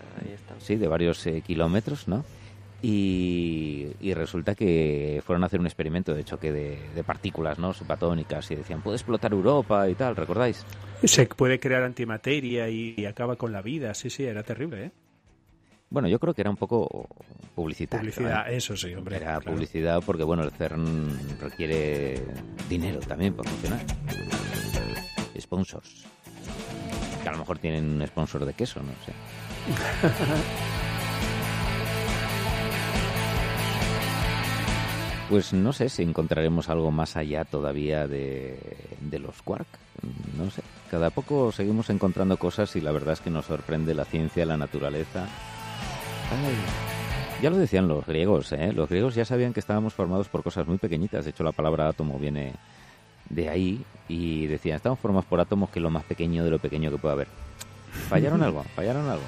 sí, de varios eh, kilómetros, ¿no? Y, y resulta que fueron a hacer un experimento de choque de, de partículas, ¿no? Subatónicas y decían, puede explotar Europa y tal, ¿recordáis? Se puede crear antimateria y, y acaba con la vida. Sí, sí, era terrible, ¿eh? Bueno, yo creo que era un poco publicitario. Publicidad, ¿eh? eso sí, hombre. Era claro. publicidad porque, bueno, el CERN requiere dinero también para funcionar. Sponsors. Que a lo mejor tienen un sponsor de queso, no sé. Pues no sé si encontraremos algo más allá todavía de, de los quark. No sé. Cada poco seguimos encontrando cosas y la verdad es que nos sorprende la ciencia, la naturaleza. Ay, ya lo decían los griegos, ¿eh? Los griegos ya sabían que estábamos formados por cosas muy pequeñitas. De hecho, la palabra átomo viene de ahí y decían, estamos formados por átomos que es lo más pequeño de lo pequeño que puede haber. ¿Fallaron algo? ¿Fallaron algo?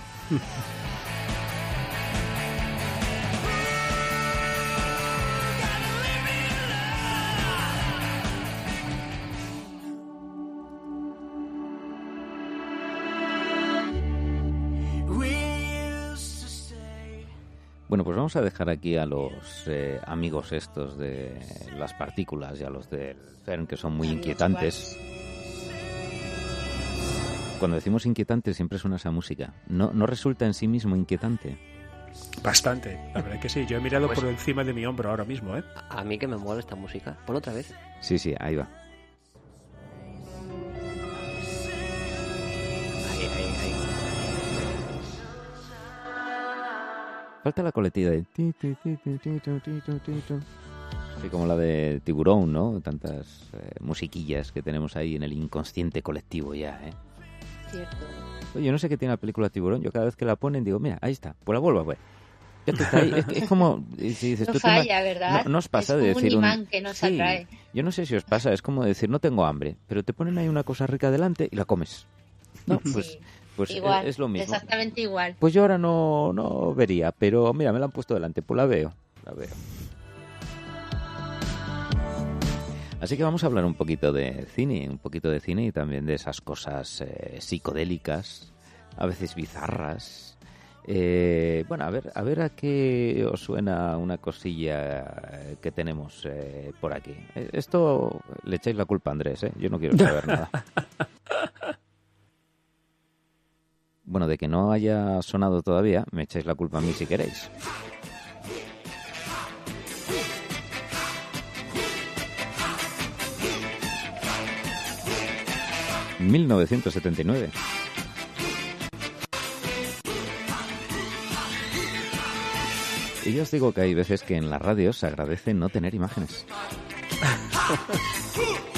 Bueno, pues vamos a dejar aquí a los eh, amigos estos de las partículas y a los del CERN que son muy inquietantes. Cuando decimos inquietante siempre suena esa música. No, no resulta en sí mismo inquietante. Bastante, la verdad que sí. Yo he mirado Pues- por encima de mi hombro ahora mismo, ¿eh? A a mí que me mola esta música. Pon otra vez. Sí, sí, ahí va. Falta la coletilla de... Así como la de Tiburón, ¿no? Tantas eh, musiquillas que tenemos ahí en el inconsciente colectivo ya, ¿eh? Cierto. Oye, yo no sé qué tiene la película Tiburón. Yo cada vez que la ponen digo, mira, ahí está, pues la vuelvo a ver. Ya que está ahí. Es, es como... si dices, No tú falla, ¿verdad? No, no os pasa Es de como un decir imán que nos Sí, atrae. Yo no sé si os pasa, es como decir, no tengo hambre, pero te ponen ahí una cosa rica delante y la comes. No, pues, Sí, pues igual, es, es lo mismo. exactamente igual. Pues yo ahora no, no vería, pero mira, me la han puesto delante, pues la veo, la veo. Así que vamos a hablar un poquito de cine, un poquito de cine y también de esas cosas eh, psicodélicas, a veces bizarras. Eh, bueno, a ver, a ver a qué os suena una cosilla eh, que tenemos eh, por aquí. Eh, Esto le echáis la culpa a Andrés, ¿eh? Yo no quiero saber nada. Bueno, de que no haya sonado todavía, me echáis la culpa a mí si queréis. ...1979... Y yo os digo que hay veces que en la radio se agradece no tener imágenes.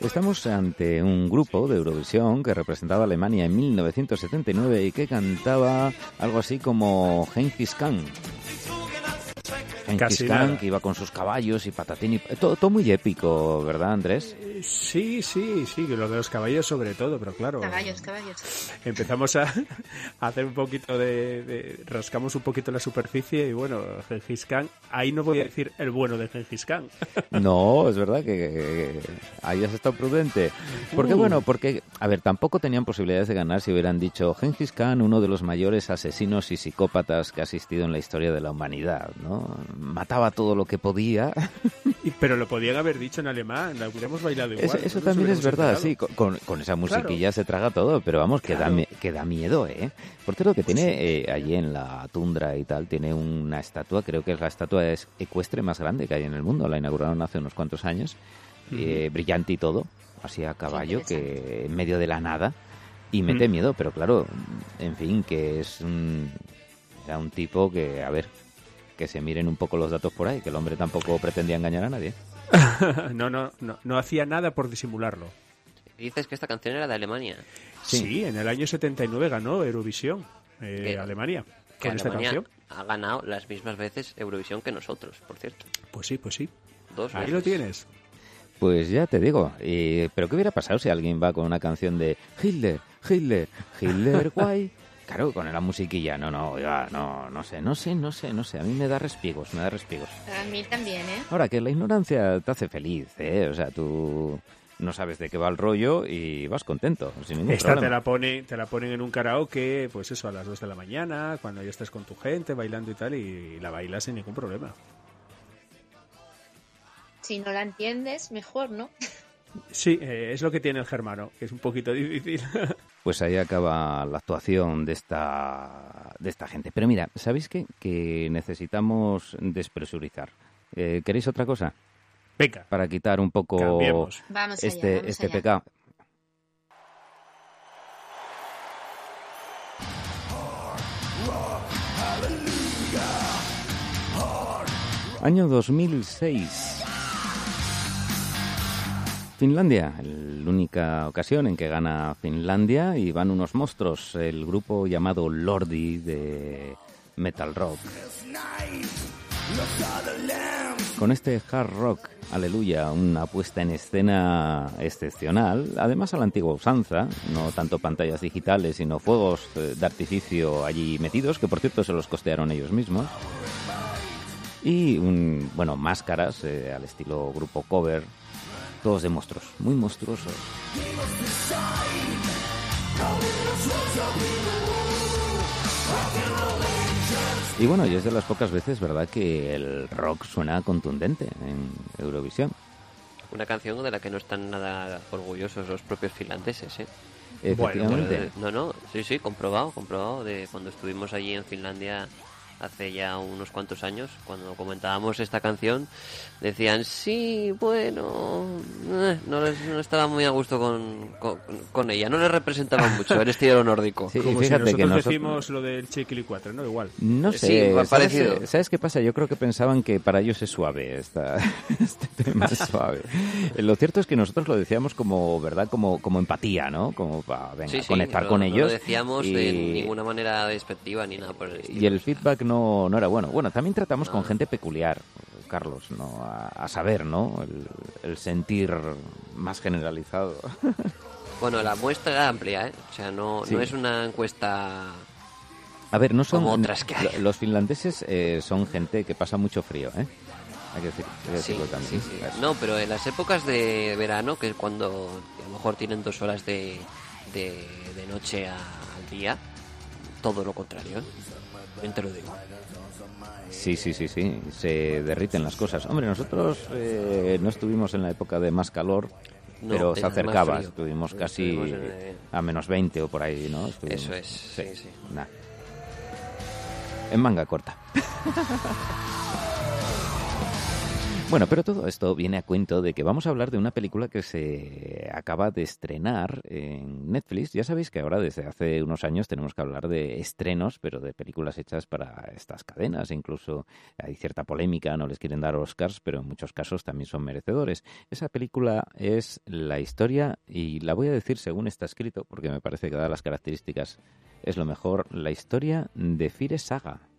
Estamos ante un grupo de Eurovisión que representaba a Alemania en 1979 y que cantaba algo así como Genghis Khan. Genghis Khan, que iba con sus caballos y patatín y... Todo, todo muy épico, ¿verdad, Andrés? Sí, sí, sí, lo de los caballos sobre todo, pero claro. Caballos, caballos. Empezamos a, a hacer un poquito de, de- Rascamos un poquito la superficie y bueno, Gengis Khan. Ahí no voy a decir el bueno de Gengis Khan. No, es verdad que, que ahí has estado prudente. Porque Uh. bueno, porque, a ver, tampoco tenían posibilidades de ganar si hubieran dicho Genghis Khan, uno de los mayores asesinos y psicópatas que ha existido en la historia de la humanidad, ¿no? Mataba todo lo que podía. Pero lo podían haber dicho en alemán, la hubiéramos bailado igual. Eso, no eso también es verdad, enterado. sí, con, con- esa musiquilla Claro. se traga todo, pero vamos, que, da, Claro. mi- que da miedo, ¿eh? Por cierto, que tiene eh, allí en la tundra y tal, tiene una estatua, creo que es la estatua es- ecuestre más grande que hay en el mundo, la inauguraron hace unos cuantos años, eh, brillante y todo, así a caballo, que en medio de la nada, y mete Mm. miedo, pero claro, en fin, que es un, era un tipo que, a ver, que se miren un poco los datos por ahí, que el hombre tampoco pretendía engañar a nadie. no, no, no, no hacía nada por disimularlo. Dices que esta canción era de Alemania. Sí, en el año 79 ganó Eurovisión eh, Alemania Que con esta Alemania canción. ha ganado las mismas veces Eurovisión que nosotros, por cierto. Pues sí, pues sí. Dos Ahí veces. lo tienes. Pues ya te digo, eh, pero ¿qué hubiera pasado si alguien va con una canción de Hitler, Hitler, Hitler, guay? Claro, con la musiquilla, no, no, oiga, no, no sé, no sé, no sé, no sé, a mí me da respigos, me da respigos. A mí también, ¿eh? Ahora, que la ignorancia te hace feliz, ¿eh? O sea, tú no sabes de qué va el rollo y vas contento, sin ningún Esta te problema. la, pone, te la ponen en un karaoke, pues eso, a las 2 de la mañana, cuando ya estés con tu gente, bailando y tal, y la bailas sin ningún problema. Si no la entiendes, mejor, ¿no? Sí, eh, es lo que tiene el germano, que es un poquito difícil. Pues ahí acaba la actuación de esta, de esta gente. Pero mira, ¿sabéis qué? Que necesitamos despresurizar. Eh, ¿Queréis otra cosa? Venga, Para quitar un poco Cambiemos. Vamos allá, este, vamos este allá. pecado. Año 2006. Finlandia, la única ocasión en que gana Finlandia y van unos monstruos, el grupo llamado Lordi de metal rock. Con este hard rock, aleluya, una puesta en escena excepcional, además a la antigua usanza, no tanto pantallas digitales, sino fuegos eh, de artificio allí metidos, que por cierto se los costearon ellos mismos. Y, un, bueno, máscaras eh, al estilo grupo cover, todos de monstruos, muy monstruosos. Y bueno, y es de las pocas veces, ¿verdad?, que el rock suena contundente en Eurovisión. Una canción de la que no están nada orgullosos los propios finlandeses, ¿eh? Efectivamente. De- no, no, sí, sí, comprobado, comprobado. De cuando estuvimos allí en Finlandia hace ya unos cuantos años, cuando comentábamos esta canción, decían, sí, bueno, eh, no, les- no estaba muy a gusto con, con, con ella, no les representaba mucho el estilo nórdico. Sí, y Como si fíjate nosotros que nosotros- decimos lo del Chiquili 4, ¿no? Igual. No Sí, sé, igual ¿sabes, parecido. ¿sabes qué pasa? Yo creo que pensaban que para ellos es suave esta, este tema es suave. Eh, Lo cierto es que nosotros lo decíamos como, ¿verdad? Como, como empatía, ¿no? Como para venga, Sí, sí, conectar no- con no ellos. lo decíamos de y- ninguna manera despectiva ni nada por el estilo. Y el feedback no, no era bueno. Bueno, también tratamos con gente peculiar, Carlos, ¿no? A, a saber, ¿no? El, el sentir más generalizado. Bueno, la muestra era amplia, ¿eh? O sea, no, Sí. no es una encuesta... A ver, no son... Como otras que hay. lo- Los finlandeses eh, son gente que pasa mucho frío, ¿eh? Hay que, decir, hay que Sí, decirlo también. sí, sí. Eso. No, pero en las épocas de verano, que es cuando a lo mejor tienen dos horas de, de, de noche a- al día, todo lo contrario. Te lo digo. Sí, sí, sí, sí, se derriten las cosas. Hombre, nosotros eh, no estuvimos en la época de más calor, No, pero se acercaba, estuvimos casi a menos 20 o por ahí, ¿no? Estuvimos- Eso es, sí, sí. nah. En manga corta. Bueno, pero todo esto viene a cuento de que vamos a hablar de una película que se acaba de estrenar en Netflix. Ya sabéis que ahora desde hace unos años tenemos que hablar de estrenos, pero de películas hechas para estas cadenas. Incluso hay cierta polémica, no les quieren dar Oscars, pero en muchos casos también son merecedores. Esa película es la historia, y la voy a decir según está escrito, porque me parece que dadas las características es lo mejor, la historia de Fire Saga.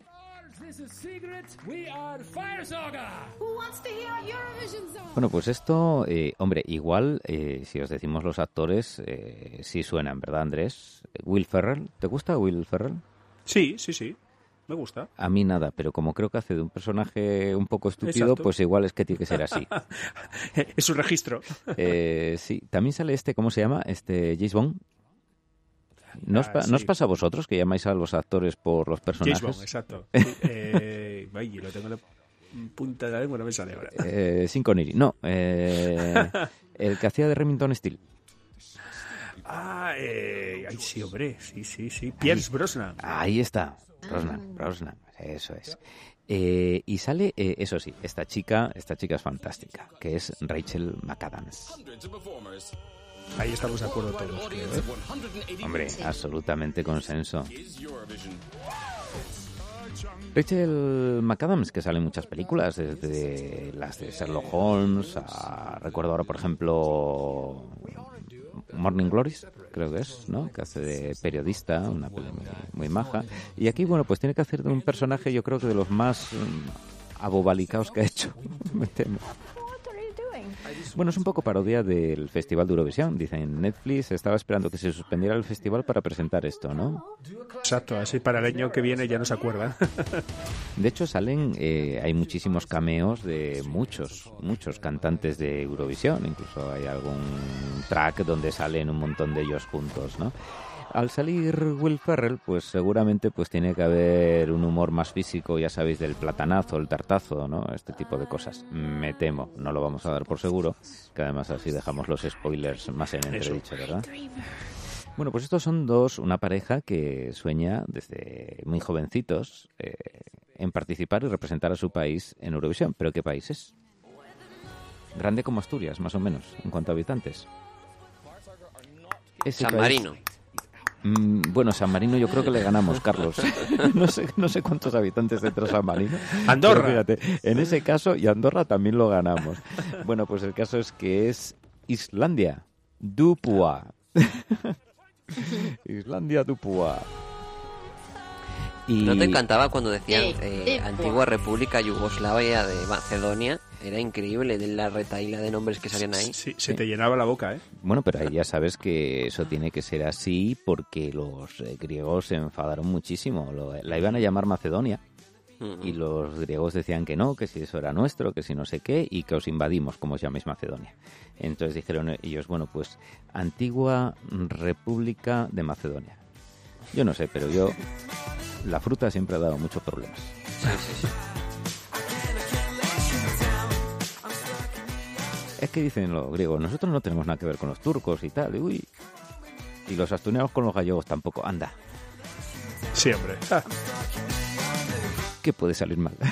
Bueno, pues esto, eh, hombre, igual, eh, si os decimos los actores, eh, sí suenan, ¿verdad, Andrés? Will Ferrell, ¿te gusta Will Ferrell? Sí, sí, sí. Me gusta. A mí nada, pero como creo que hace de un personaje un poco estúpido, Exacto. pues igual es que tiene que ser así. es un registro. Eh, sí, también sale este, ¿cómo se llama? Este James Bond. ¿No os, Ah, pa- ¿no os sí. pasa a vosotros que llamáis a los actores por los personajes? James Bond, exacto. Eh, ay, lo tengo en la punta de la lengua, no me sale ahora. Eh, Sean Connery, no. eh, el que hacía de Remington Steel. Ah, eh, ay, sí, hombre, sí, sí, sí. Pierce Brosnan. Ahí está. Brosnan, Brosnan, eso es. Eh, y sale, eh, eso sí, esta chica, esta chica es fantástica, que es Rachel McAdams. Ahí estamos de acuerdo todos, creo, ¿eh? Hombre, absolutamente consenso. Rachel McAdams, que sale en muchas películas, desde las de Sherlock Holmes, a- recuerdo ahora, por ejemplo, Morning Glories, creo que es, ¿no? Que hace de periodista, una peli muy, maja. Y aquí, bueno, pues tiene que hacer de un personaje, yo creo que de los más mm, abobalicaos que ha hecho, me temo. Bueno, es un poco parodia del Festival de Eurovisión. Dicen, Netflix estaba esperando que se suspendiera el festival para presentar esto, ¿no? Exacto, así para el año que viene ya no se acuerdan. De hecho, salen, eh, hay muchísimos cameos de muchos, muchos cantantes de Eurovisión. Incluso hay algún track donde salen un montón de ellos juntos, ¿no? Al salir Will Ferrell, pues seguramente pues tiene que haber un humor más físico, ya sabéis, del platanazo, el tartazo, ¿no? Este tipo de cosas. Me temo, no lo vamos a dar por seguro, que además así dejamos los spoilers más en entredicho, ¿verdad? Bueno, pues estos son dos, una pareja que sueña desde muy jovencitos eh, en participar y representar a su país en Eurovisión. ¿Pero qué país es? Grande como Asturias, más o menos, en cuanto a habitantes. Ese San país- Marino. Mm, bueno, San Marino yo creo que le ganamos, Carlos. no, sé, no sé cuántos habitantes tendrá San Marino. Andorra. fíjate, en ese caso, y Andorra también lo ganamos. Bueno, pues el caso es que es Islandia. Dupua. Islandia Dupua. Y... ¿No te encantaba cuando decían Sí, eh, sí, antigua República Yugoslavia de Macedonia? Era increíble de la retaíla de nombres que salían ahí. Sí, se te llenaba la boca, ¿eh? Bueno, pero ahí ya sabes que eso tiene que ser así porque los eh, griegos se enfadaron muchísimo. Lo- la iban a llamar Macedonia y los griegos decían que no, que si eso era nuestro, que si no sé qué, y que os invadimos, como os llaméis Macedonia. Entonces dijeron ellos, bueno, pues antigua República de Macedonia. Yo no sé, pero yo la fruta siempre ha dado muchos problemas. Sí, sí, sí. Es que dicen los griegos, nosotros no tenemos nada que ver con los turcos y tal, y uy. Y los asturianos con los gallegos tampoco. Anda, Sí, hombre. Ah, ¿qué puede salir mal?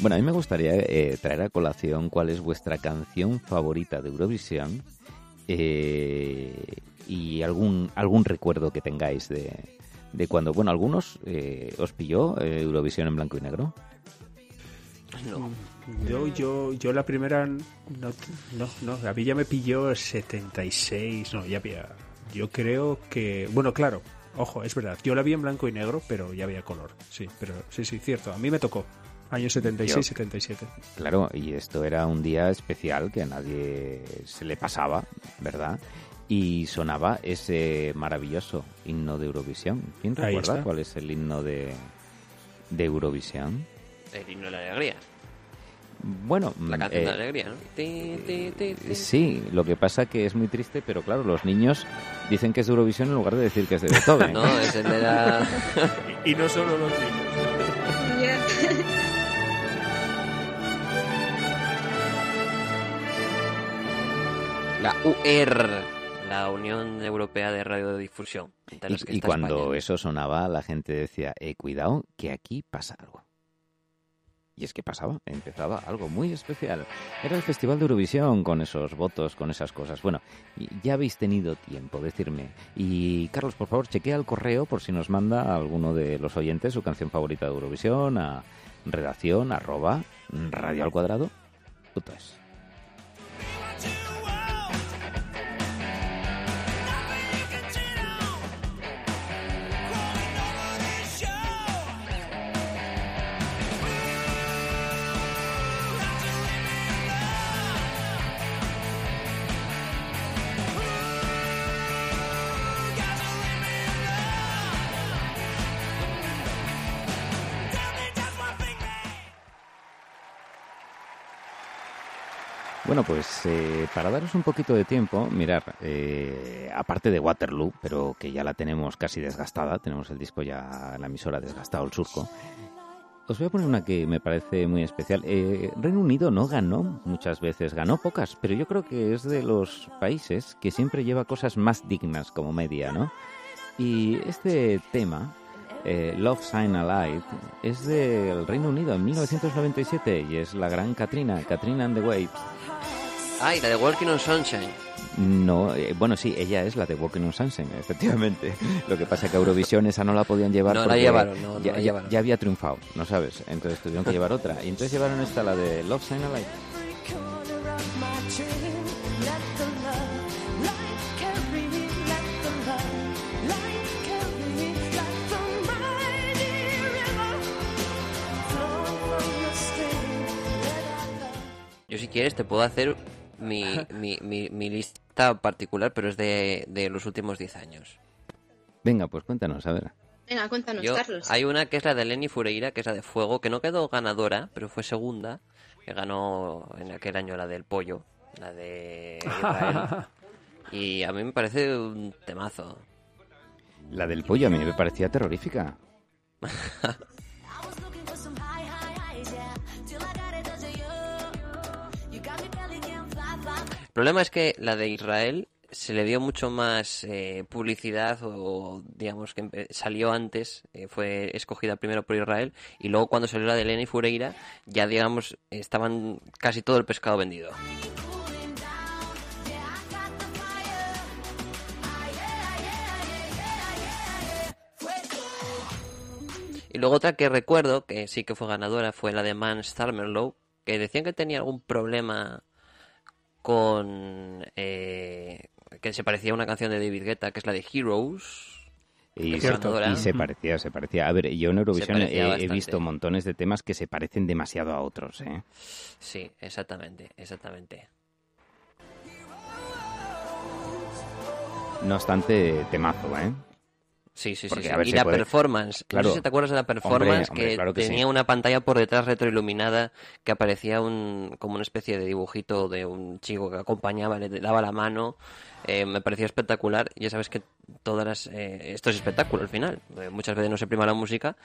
Bueno, a mí me gustaría eh, traer a colación cuál es vuestra canción favorita de Eurovisión eh, y algún algún recuerdo que tengáis de, de cuando, bueno, algunos eh, os pilló eh, Eurovisión en blanco y negro. No. Yo, yo, yo la primera, no, no, no, a mí ya me pilló el 76, no, ya había, yo creo que, bueno, claro, ojo, es verdad, yo la vi en blanco y negro, pero ya había color, sí, pero sí, sí, cierto, a mí me tocó, año 76, Yo- 77. Claro, y esto era un día especial que a nadie se le pasaba, ¿verdad? Y sonaba ese maravilloso himno de Eurovisión. ¿Quién Ahí recuerda está. cuál es el himno de, de Eurovisión? El himno de la alegría. Bueno, La mm, canción de la eh, alegría, ¿no? Ti, ti, ti, ti. sí, lo que pasa que es muy triste, pero claro, los niños dicen que es de Eurovisión en lugar de decir que es de Beethoven. No, es el de la... Y no solo los niños. La UR. la Unión Europea de Radiodifusión. entre las que Y, y cuando España. eso sonaba, la gente decía, eh, cuidado, que aquí pasa algo. Y es que pasaba, empezaba algo muy especial. Era el Festival de Eurovisión con esos votos, con esas cosas. Bueno, ya habéis tenido tiempo, decirme. Y Carlos, por favor, chequea el correo por si nos manda a alguno de los oyentes su canción favorita de Eurovisión a redacción arroba radio al cuadrado. es. Bueno, pues eh, para daros un poquito de tiempo, mirar, eh, aparte de Waterloo, pero que ya la tenemos casi desgastada, tenemos el disco ya, la emisora desgastado, el surco, os voy a poner una que me parece muy especial. Eh, Reino Unido no ganó muchas veces, ganó pocas, pero yo creo que es de los países que siempre lleva cosas más dignas como media, ¿no? Y este tema, eh, Love Sign Alive, es del Reino Unido en 1997 y es la gran Katrina, Katrina and the Waves. Ay, la de Walking on Sunshine. No, eh, bueno, sí, ella es la de Walking on Sunshine, efectivamente. Lo que pasa es que Eurovisión esa no la podían llevar No la porque llevaron, no, no ya, la llevaron. ya había triunfado, ¿no sabes? Entonces tuvieron que llevar otra. Y entonces llevaron esta, la de Love Sign Alive. Yo si quieres te puedo hacer mi, mi, mi, mi lista particular, pero es de, de los últimos 10 años. Venga, pues cuéntanos, a ver. Venga, cuéntanos, Yo- Carlos. hay una que es la de Lenny Fureira, que es la de Fuego, que no quedó ganadora, pero fue segunda, que ganó en aquel año la del pollo, la de Israel. y a mí me parece un temazo. La del pollo a mí me parecía terrorífica. problema es que la de Israel se le dio mucho más eh, publicidad o digamos que salió antes, eh, fue escogida primero por Israel y luego cuando salió la de Lenny Fureira ya digamos estaban casi todo el pescado vendido. Y luego otra que recuerdo, que sí que fue ganadora, fue la de Man Starmerlow, que decían que tenía algún problema con... eh, que se parecía a una canción de David Guetta, que es la de Heroes. Y, se, ganadora. y se parecía, se parecía. A ver, yo en Eurovisión he, visto montones de temas que se parecen demasiado a otros, ¿eh? Sí, exactamente, exactamente. No obstante, temazo, ¿eh? Sí, sí, sí. Porque, sí. ver, Y la puede- performance. Claro. No sé si te acuerdas de la performance hombre, que, claro que sí. tenía una pantalla por detrás retroiluminada que aparecía un, como una especie de dibujito de un chico que acompañaba, le daba la mano. Eh, me parecía espectacular. Ya sabes que todas las, eh, esto es espectáculo al final. Eh, muchas veces no se prima la música.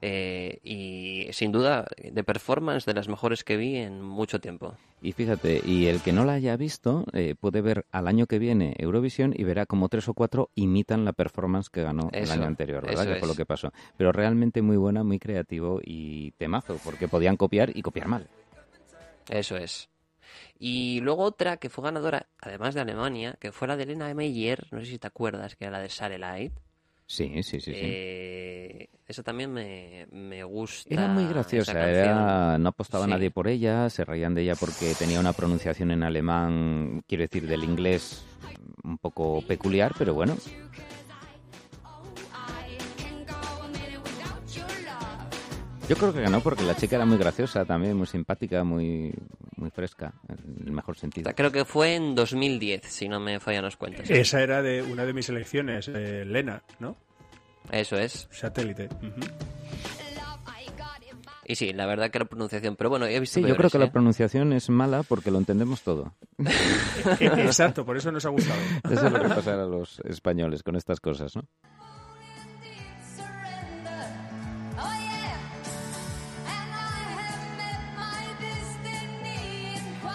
eh, y sin duda, de performance de las mejores que vi en mucho tiempo. Y fíjate, y el que no la haya visto eh, puede ver al año que viene Eurovisión y verá como tres o cuatro imitan la performance que ganó Eso, el año anterior, ¿verdad? Que fue lo que pasó. Pero realmente muy buena, muy creativo y temazo, porque podían copiar y copiar mal. Eso es. Y luego otra que fue ganadora, además de Alemania, que fue la de Elena Meyer, no sé si te acuerdas, que era la de Satellite. Sí, sí, sí, sí. Eh, esa también me, me gusta. Era muy graciosa, era, no apostaba Sí. nadie por ella, se reían de ella porque tenía una pronunciación en alemán, quiero decir, del inglés un poco peculiar, pero bueno, yo creo que ganó porque la chica era muy graciosa también, muy simpática, muy, muy fresca, en el mejor sentido. Creo que fue en 2010, si no me fallan las cuentas. Esa era de una de mis elecciones, eh, Lena, ¿no? Eso es. Satélite. Y sí, la verdad que la pronunciación. Pero bueno, he visto. Sí, yo creo que la ¿eh? pronunciación es mala porque lo entendemos todo. Exacto, por eso nos ha gustado. Eso es lo que pasa a los españoles con estas cosas, ¿no?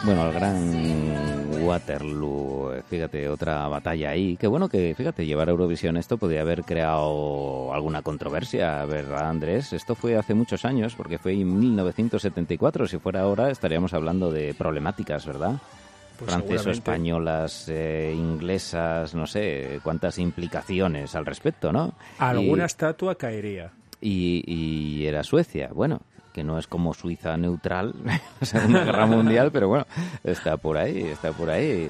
Bueno, el gran Waterloo, fíjate, otra batalla ahí. Qué bueno que, fíjate, llevar a Eurovisión esto podía haber creado alguna controversia, ¿verdad, Andrés? Esto fue hace muchos años, porque fue en 1974. Si fuera ahora, estaríamos hablando de problemáticas, ¿verdad? Pues seguramente. españolas, eh, inglesas, no sé, cuántas implicaciones al respecto, ¿no? Alguna Y- estatua caería. y, y era Suecia. Bueno, que no es como Suiza neutral, la Segunda Guerra Mundial, pero bueno, está por ahí, está por ahí.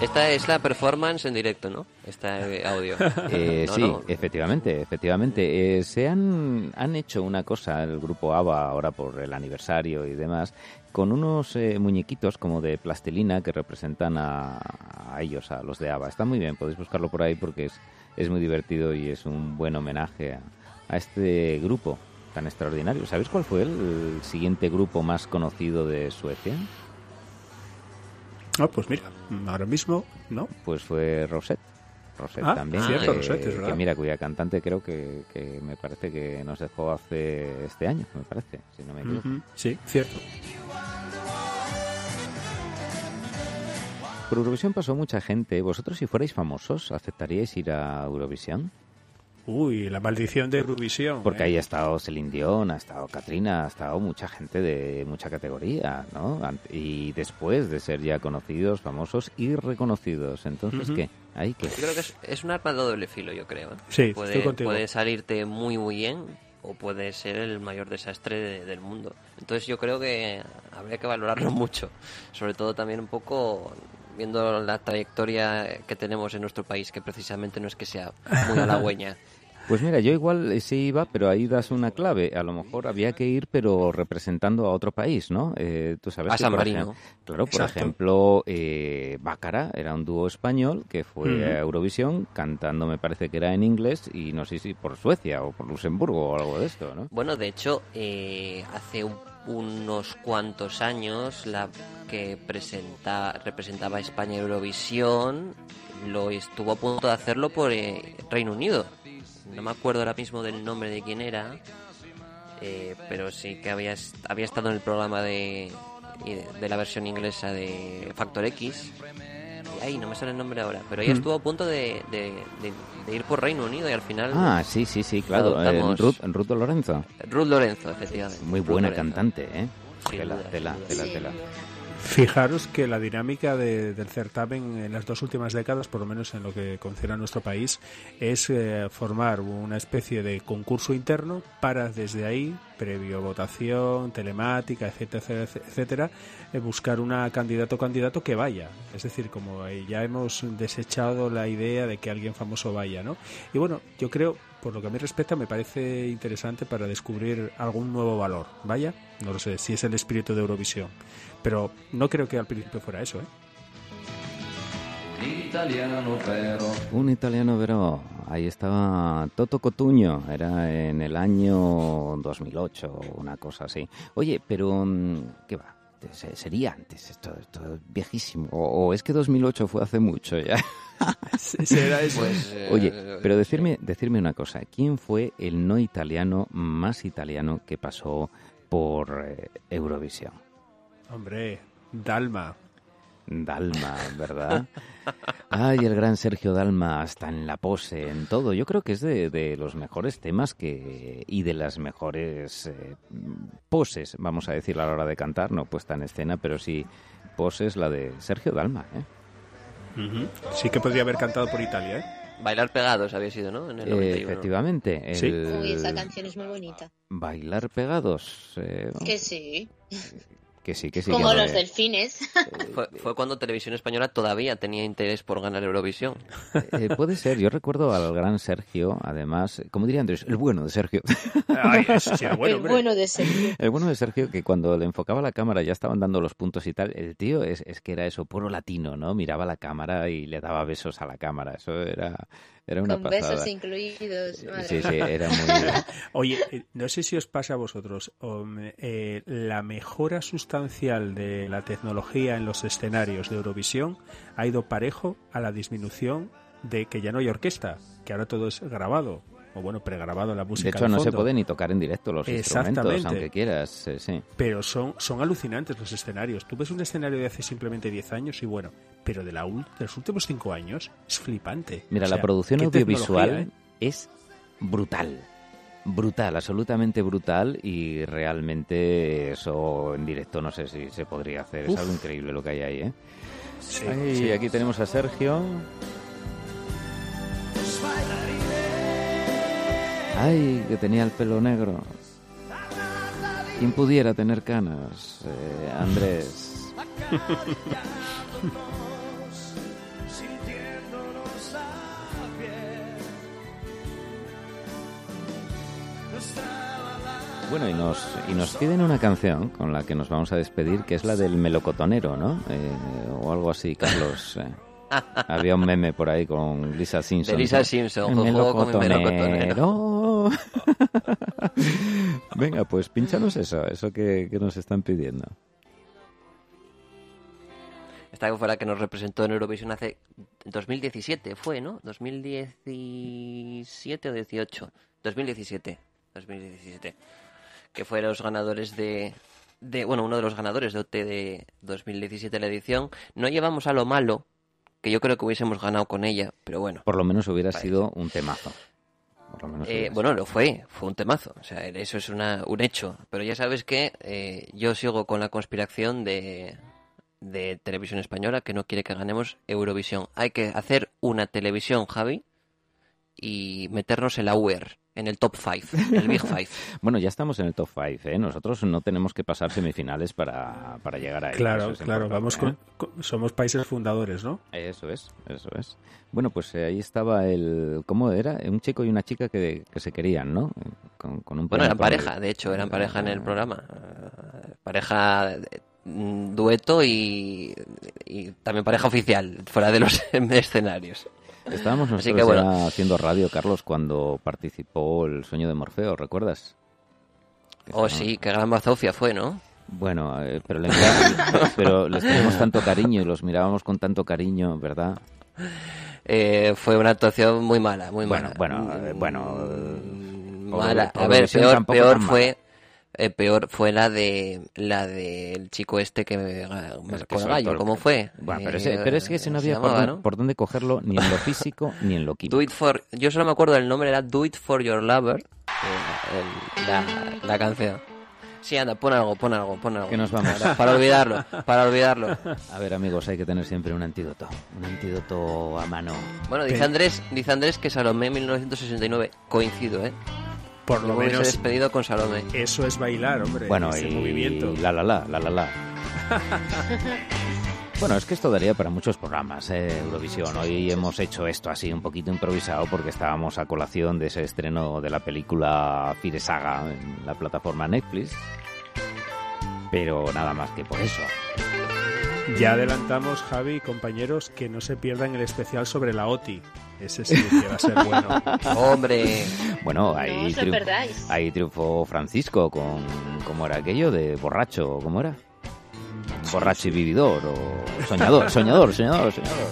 Esta es la performance en directo, ¿no? Este audio. Eh, No, sí, no. efectivamente, efectivamente. Eh, se han, han hecho una cosa, el grupo ABBA, ahora por el aniversario y demás, con unos eh, muñequitos como de plastilina que representan a, a ellos, a los de ABBA. Está muy bien, podéis buscarlo por ahí porque es, es muy divertido y es un buen homenaje a, a este grupo tan extraordinario. ¿Sabéis cuál fue el siguiente grupo más conocido de Suecia? Ah, pues mira, ahora mismo, ¿no? Pues fue Rosette. Rosette Ah, también. cierto, que, Rosette, es verdad. que mira, cuya cantante creo que, que me parece que nos dejó hace este año, me parece, si no me equivoco. Ujú, Sí, cierto. Por Eurovisión pasó mucha gente. ¿Vosotros si fuerais famosos aceptaríais ir a Eurovisión? Uy, la maldición de Eurovisión. Porque ¿eh? ahí ha estado Celine Dion, ha estado Katrina, ha estado mucha gente de mucha categoría, ¿no? Y después de ser ya conocidos, famosos y reconocidos. Entonces, Ujú. ¿qué? ¿Ahí qué? Yo creo que es, es un arma de doble filo, yo creo. ¿eh? Sí, puede, estoy contigo. puede salirte muy, muy bien o puede ser el mayor desastre de- del mundo. Entonces yo creo que habría que valorarlo mucho. Sobre todo también un poco viendo la trayectoria que tenemos en nuestro país, que precisamente no es que sea muy halagüeña. Pues mira, yo igual eh, sí iba, pero ahí das una clave. A lo mejor había que ir, pero representando a otro país, ¿no? Eh, tú sabes A que, San Marino. Claro, por ejemplo, eh, Bácara era un dúo español que fue a Eurovisión cantando, me parece que era en inglés, y no sé si por Suecia o por Luxemburgo o algo de esto, ¿no? Bueno, de hecho, eh, hace un- unos cuantos años la que presenta, representaba a España en Eurovisión lo estuvo a punto de hacerlo por eh, Reino Unido. No me acuerdo ahora mismo del nombre de quién era, eh, pero sí que había, había estado en el programa de, de la versión inglesa de Factor X. Y ahí no me sale el nombre ahora, pero ella Mm. estuvo a punto de, de- de- de ir por Reino Unido y al final Ah, sí, sí, sí, claro. eh, Ruth, Ruth Lorenzo. Ruth Lorenzo, efectivamente. Muy Ruth buena Lorenzo. cantante, ¿eh? Tela, tela, tela. Fijaros que la dinámica de- del certamen en las dos últimas décadas, por lo menos en lo que concierne a nuestro país, es eh, formar una especie de concurso interno para desde ahí, previo votación, telemática, etcétera, etcétera, etcétera, eh, buscar una candidato o candidato que vaya. Es decir, como eh, ya hemos desechado la idea de que alguien famoso vaya, ¿no? Y bueno, yo creo, por lo que a mí respecta, me parece interesante para descubrir algún nuevo valor. Vaya, no lo sé, si es el espíritu de Eurovisión. Pero no creo que al principio fuera eso, ¿eh? Un italiano, pero ahí estaba Toto Cotuño, era en el año 2008, una cosa así. Oye, pero mm, ¿qué va? Se- Sería antes, esto, esto es viejísimo. O, o es que 2008 fue hace mucho ya. Será eso. Pues, eh, Oye, pero decirme, decirme una cosa, ¿quién fue el no italiano más italiano que pasó por eh, Eurovisión? Hombre, Dalma. Dalma, ¿verdad? Ay, el gran Sergio Dalma, hasta en la pose, en todo. Yo creo que es de, de los mejores temas que y de las mejores eh, poses, vamos a decir, a la hora de cantar, no puesta en escena, pero sí poses la de Sergio Dalma, ¿eh? Sí que podría haber cantado por Italia, ¿eh? Bailar pegados había sido, ¿no? En el Eh, 91. efectivamente, el Sí. Uy, esa canción es muy bonita. bailar pegados, eh, Que sí. Que sí, que sí. Como que los me- delfines. Fue, fue cuando Televisión Española todavía tenía interés por ganar Eurovisión. Eh, puede ser, yo recuerdo al gran Sergio, además, como diría Andrés, el bueno de Sergio. Ay, eso sí era bueno, el bueno de Sergio. El bueno de Sergio, que cuando le enfocaba la cámara ya estaban dando los puntos y tal, el tío es, es que era eso, puro latino, ¿no? Miraba la cámara y le daba besos a la cámara, eso era, era una Con pasada. besos incluidos. Madre Sí, sí, era muy... Oye, eh, no sé si os pasa a vosotros, um, eh, la mejora sustancial de la tecnología en los escenarios de Eurovisión ha ido parejo a la disminución de que ya no hay orquesta, que ahora todo es grabado. o bueno, pregrabado la De música. hecho, al no se puede ni tocar en directo los instrumentos, Exactamente. aunque quieras. eh, sí. Pero son, son alucinantes los escenarios. Tú ves un escenario de hace simplemente 10 años y bueno, pero de, la, ul- de los últimos 5 años es flipante. Mira, O sea, la producción audiovisual ¿eh? es brutal. Brutal, absolutamente brutal y realmente eso en directo no sé si se podría hacer. Uf. Es algo increíble lo que hay ahí, ¿eh? Sí, Ay, sí. aquí tenemos a Sergio. Ay, que tenía el pelo negro. ¿Quién pudiera tener canas? Eh, Andrés. Bueno, y nos, y nos piden una canción con la que nos vamos a despedir, que es la del melocotonero, ¿no? Eh, o algo así, Carlos. eh. Había un meme por ahí con Lisa Simpson. De Lisa Simpson, El juego con el melocotonero. Venga, pues pinchanos eso, eso que, que nos están pidiendo. Esta que fue la que nos representó en Eurovisión hace 2017, fue, ¿no? 2017 o 18. 2017. 2017. Que fue los ganadores de, de. Bueno, uno de los ganadores de OT de 2017 la edición. No llevamos a lo malo, que yo creo que hubiésemos ganado con ella, pero bueno. Por lo menos hubiera Parece. sido un temazo. Por lo menos Eh, bueno, lo fue, fue un temazo, o sea, eso es una, un hecho. Pero ya sabes que eh, yo sigo con la conspiración de, de televisión española que no quiere que ganemos Eurovisión. Hay que hacer una televisión, Javi, y meternos en la UER, en el top 5, el Big Five. Bueno, ya estamos en el top 5, ¿eh? Nosotros no tenemos que pasar semifinales para, para llegar ahí. Claro, eso es claro, importante, vamos ¿eh? con, con- somos países fundadores, ¿no? Eso es, eso es. Bueno, pues eh, ahí estaba el... ¿Cómo era? Un chico y una chica que, que se querían, ¿no? Con, con un Bueno, eran pareja, de hecho, eran pareja en el programa. Eh, Pareja, mm, dueto y, y también pareja oficial, fuera de los escenarios. Estábamos nosotros que bueno. ya haciendo radio, Carlos, cuando participó el sueño de Morfeo, ¿recuerdas? Oh, Estábamos- sí, qué gran bazofia fue, ¿no? Bueno, eh, pero, le envia- pero les teníamos tanto cariño y los mirábamos con tanto cariño, ¿verdad? Eh, fue una actuación muy mala, muy Bueno, mala. bueno, eh, bueno, Mm, Euro- mala. A ver, peor, peor fue, eh, peor fue la de la del chico este que me, el gallo. ¿Cómo fue? Bueno, pero, Eh, ese- pero es que ese no había por, llamaba, por dónde cogerlo ni en lo físico ni en lo químico. Do it for, yo solo me acuerdo del nombre, era Do It For Your Lover, el- la, la canción. Sí, anda, pon algo, pon algo, pon algo. Que nos vamos. Para, para olvidarlo, para olvidarlo. A ver, amigos, hay que tener siempre un antídoto. Un antídoto a mano. Bueno, dice Andrés, dice Andrés que Salomé 1969, coincido, ¿eh? Por lo menos despedido con Salomé. eso es bailar, hombre. Bueno, ese y movimiento. la la la, la la la. Bueno, es que esto daría para muchos programas, ¿eh? Eurovisión. Hoy hemos hecho esto así un poquito improvisado porque estábamos a colación de ese estreno de la película Fire Saga en la plataforma Netflix. Pero nada más que por eso. Ya adelantamos, Javi y compañeros, que no se pierdan el especial sobre la OTI. Ese sí que va a ser bueno. Hombre, Bueno, No ahí, ahí triunfó Francisco con... ¿Cómo era aquello? De borracho, ¿cómo era? Borracho y vividor o soñador, soñador, soñador, soñador.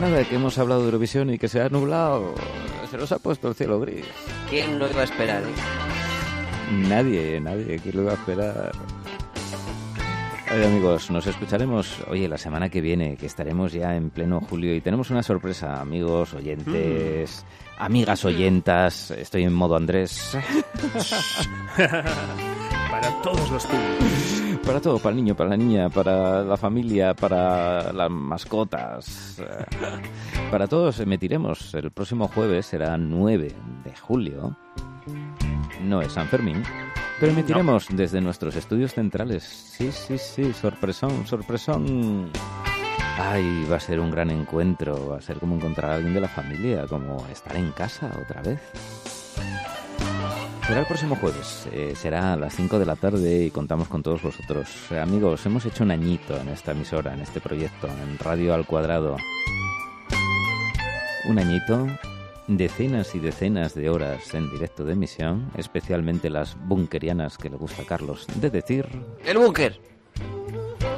Nada, que hemos hablado de Eurovisión y que se ha nublado. Se nos ha puesto el cielo gris. ¿quién lo iba a esperar? eh? Nadie, nadie, ¿quién lo iba a esperar? Ay, amigos, nos escucharemos, oye, la semana que viene, que estaremos ya en pleno julio y tenemos una sorpresa, amigos, oyentes, amigas oyentas, estoy en modo Andrés, Para todos los públicos. para todo, para el niño, para la niña, para la familia, para las mascotas, eh, para todos emitiremos el próximo jueves, será 9 de julio, no es San Fermín, pero emitiremos desde nuestros estudios centrales. Sí, sí, sí, sorpresón, sorpresón. Ay, va a ser un gran encuentro, va a ser como encontrar a alguien de la familia, como estar en casa otra vez. Será el próximo jueves, eh, será a las 5 de la tarde y contamos con todos vosotros. Eh, amigos, hemos hecho un añito en esta emisora, en este proyecto, en Radio al Cuadrado. Un añito, decenas y decenas de horas en directo de emisión, especialmente las bunkerianas que le gusta a Carlos de decir. El búnker.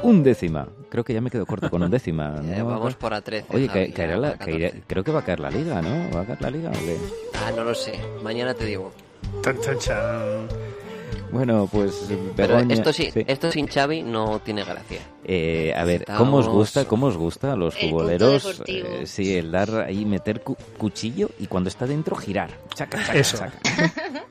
undécima. Creo que ya me quedo corto con undécima. Eh, ¿no? vamos por a 13. Oye, Javi, caerá la- 14. caerá- creo que va a caer la liga, ¿no? ¿Va a caer la liga o qué? Ah, no lo sé. Mañana te digo. Chan, chan, chan. Bueno, pues Pero Begoña- esto, sí, sí. esto sin Xavi no tiene gracia. Eh, a ver, ¿cómo os Estamos- gusta, cómo os gusta a los El futboleros? eh, sí, el dar ahí, meter cu- cuchillo y cuando está dentro girar. Chaca, chaca, Eso. chaca.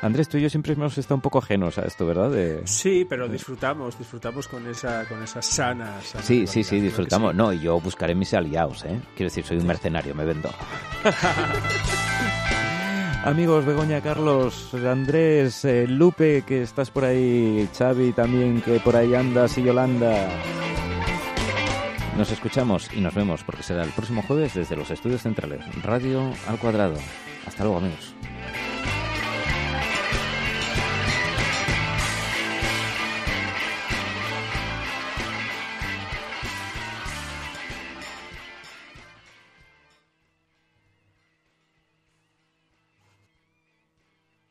Andrés, tú y yo siempre hemos estado un poco ajenos a esto, ¿verdad? De- Sí, pero disfrutamos, disfrutamos con esa, con esa sana, sana Sí, sí, sí, disfrutamos. sí. No, y yo buscaré mis aliados, ¿eh? Quiero decir, soy un mercenario, me vendo. Amigos, Begoña, Carlos, Andrés, eh, Lupe, que estás por ahí, Xavi también, que por ahí andas, y Yolanda. Nos escuchamos y nos vemos, porque será el próximo jueves desde los estudios centrales. Radio al cuadrado. Hasta luego, amigos.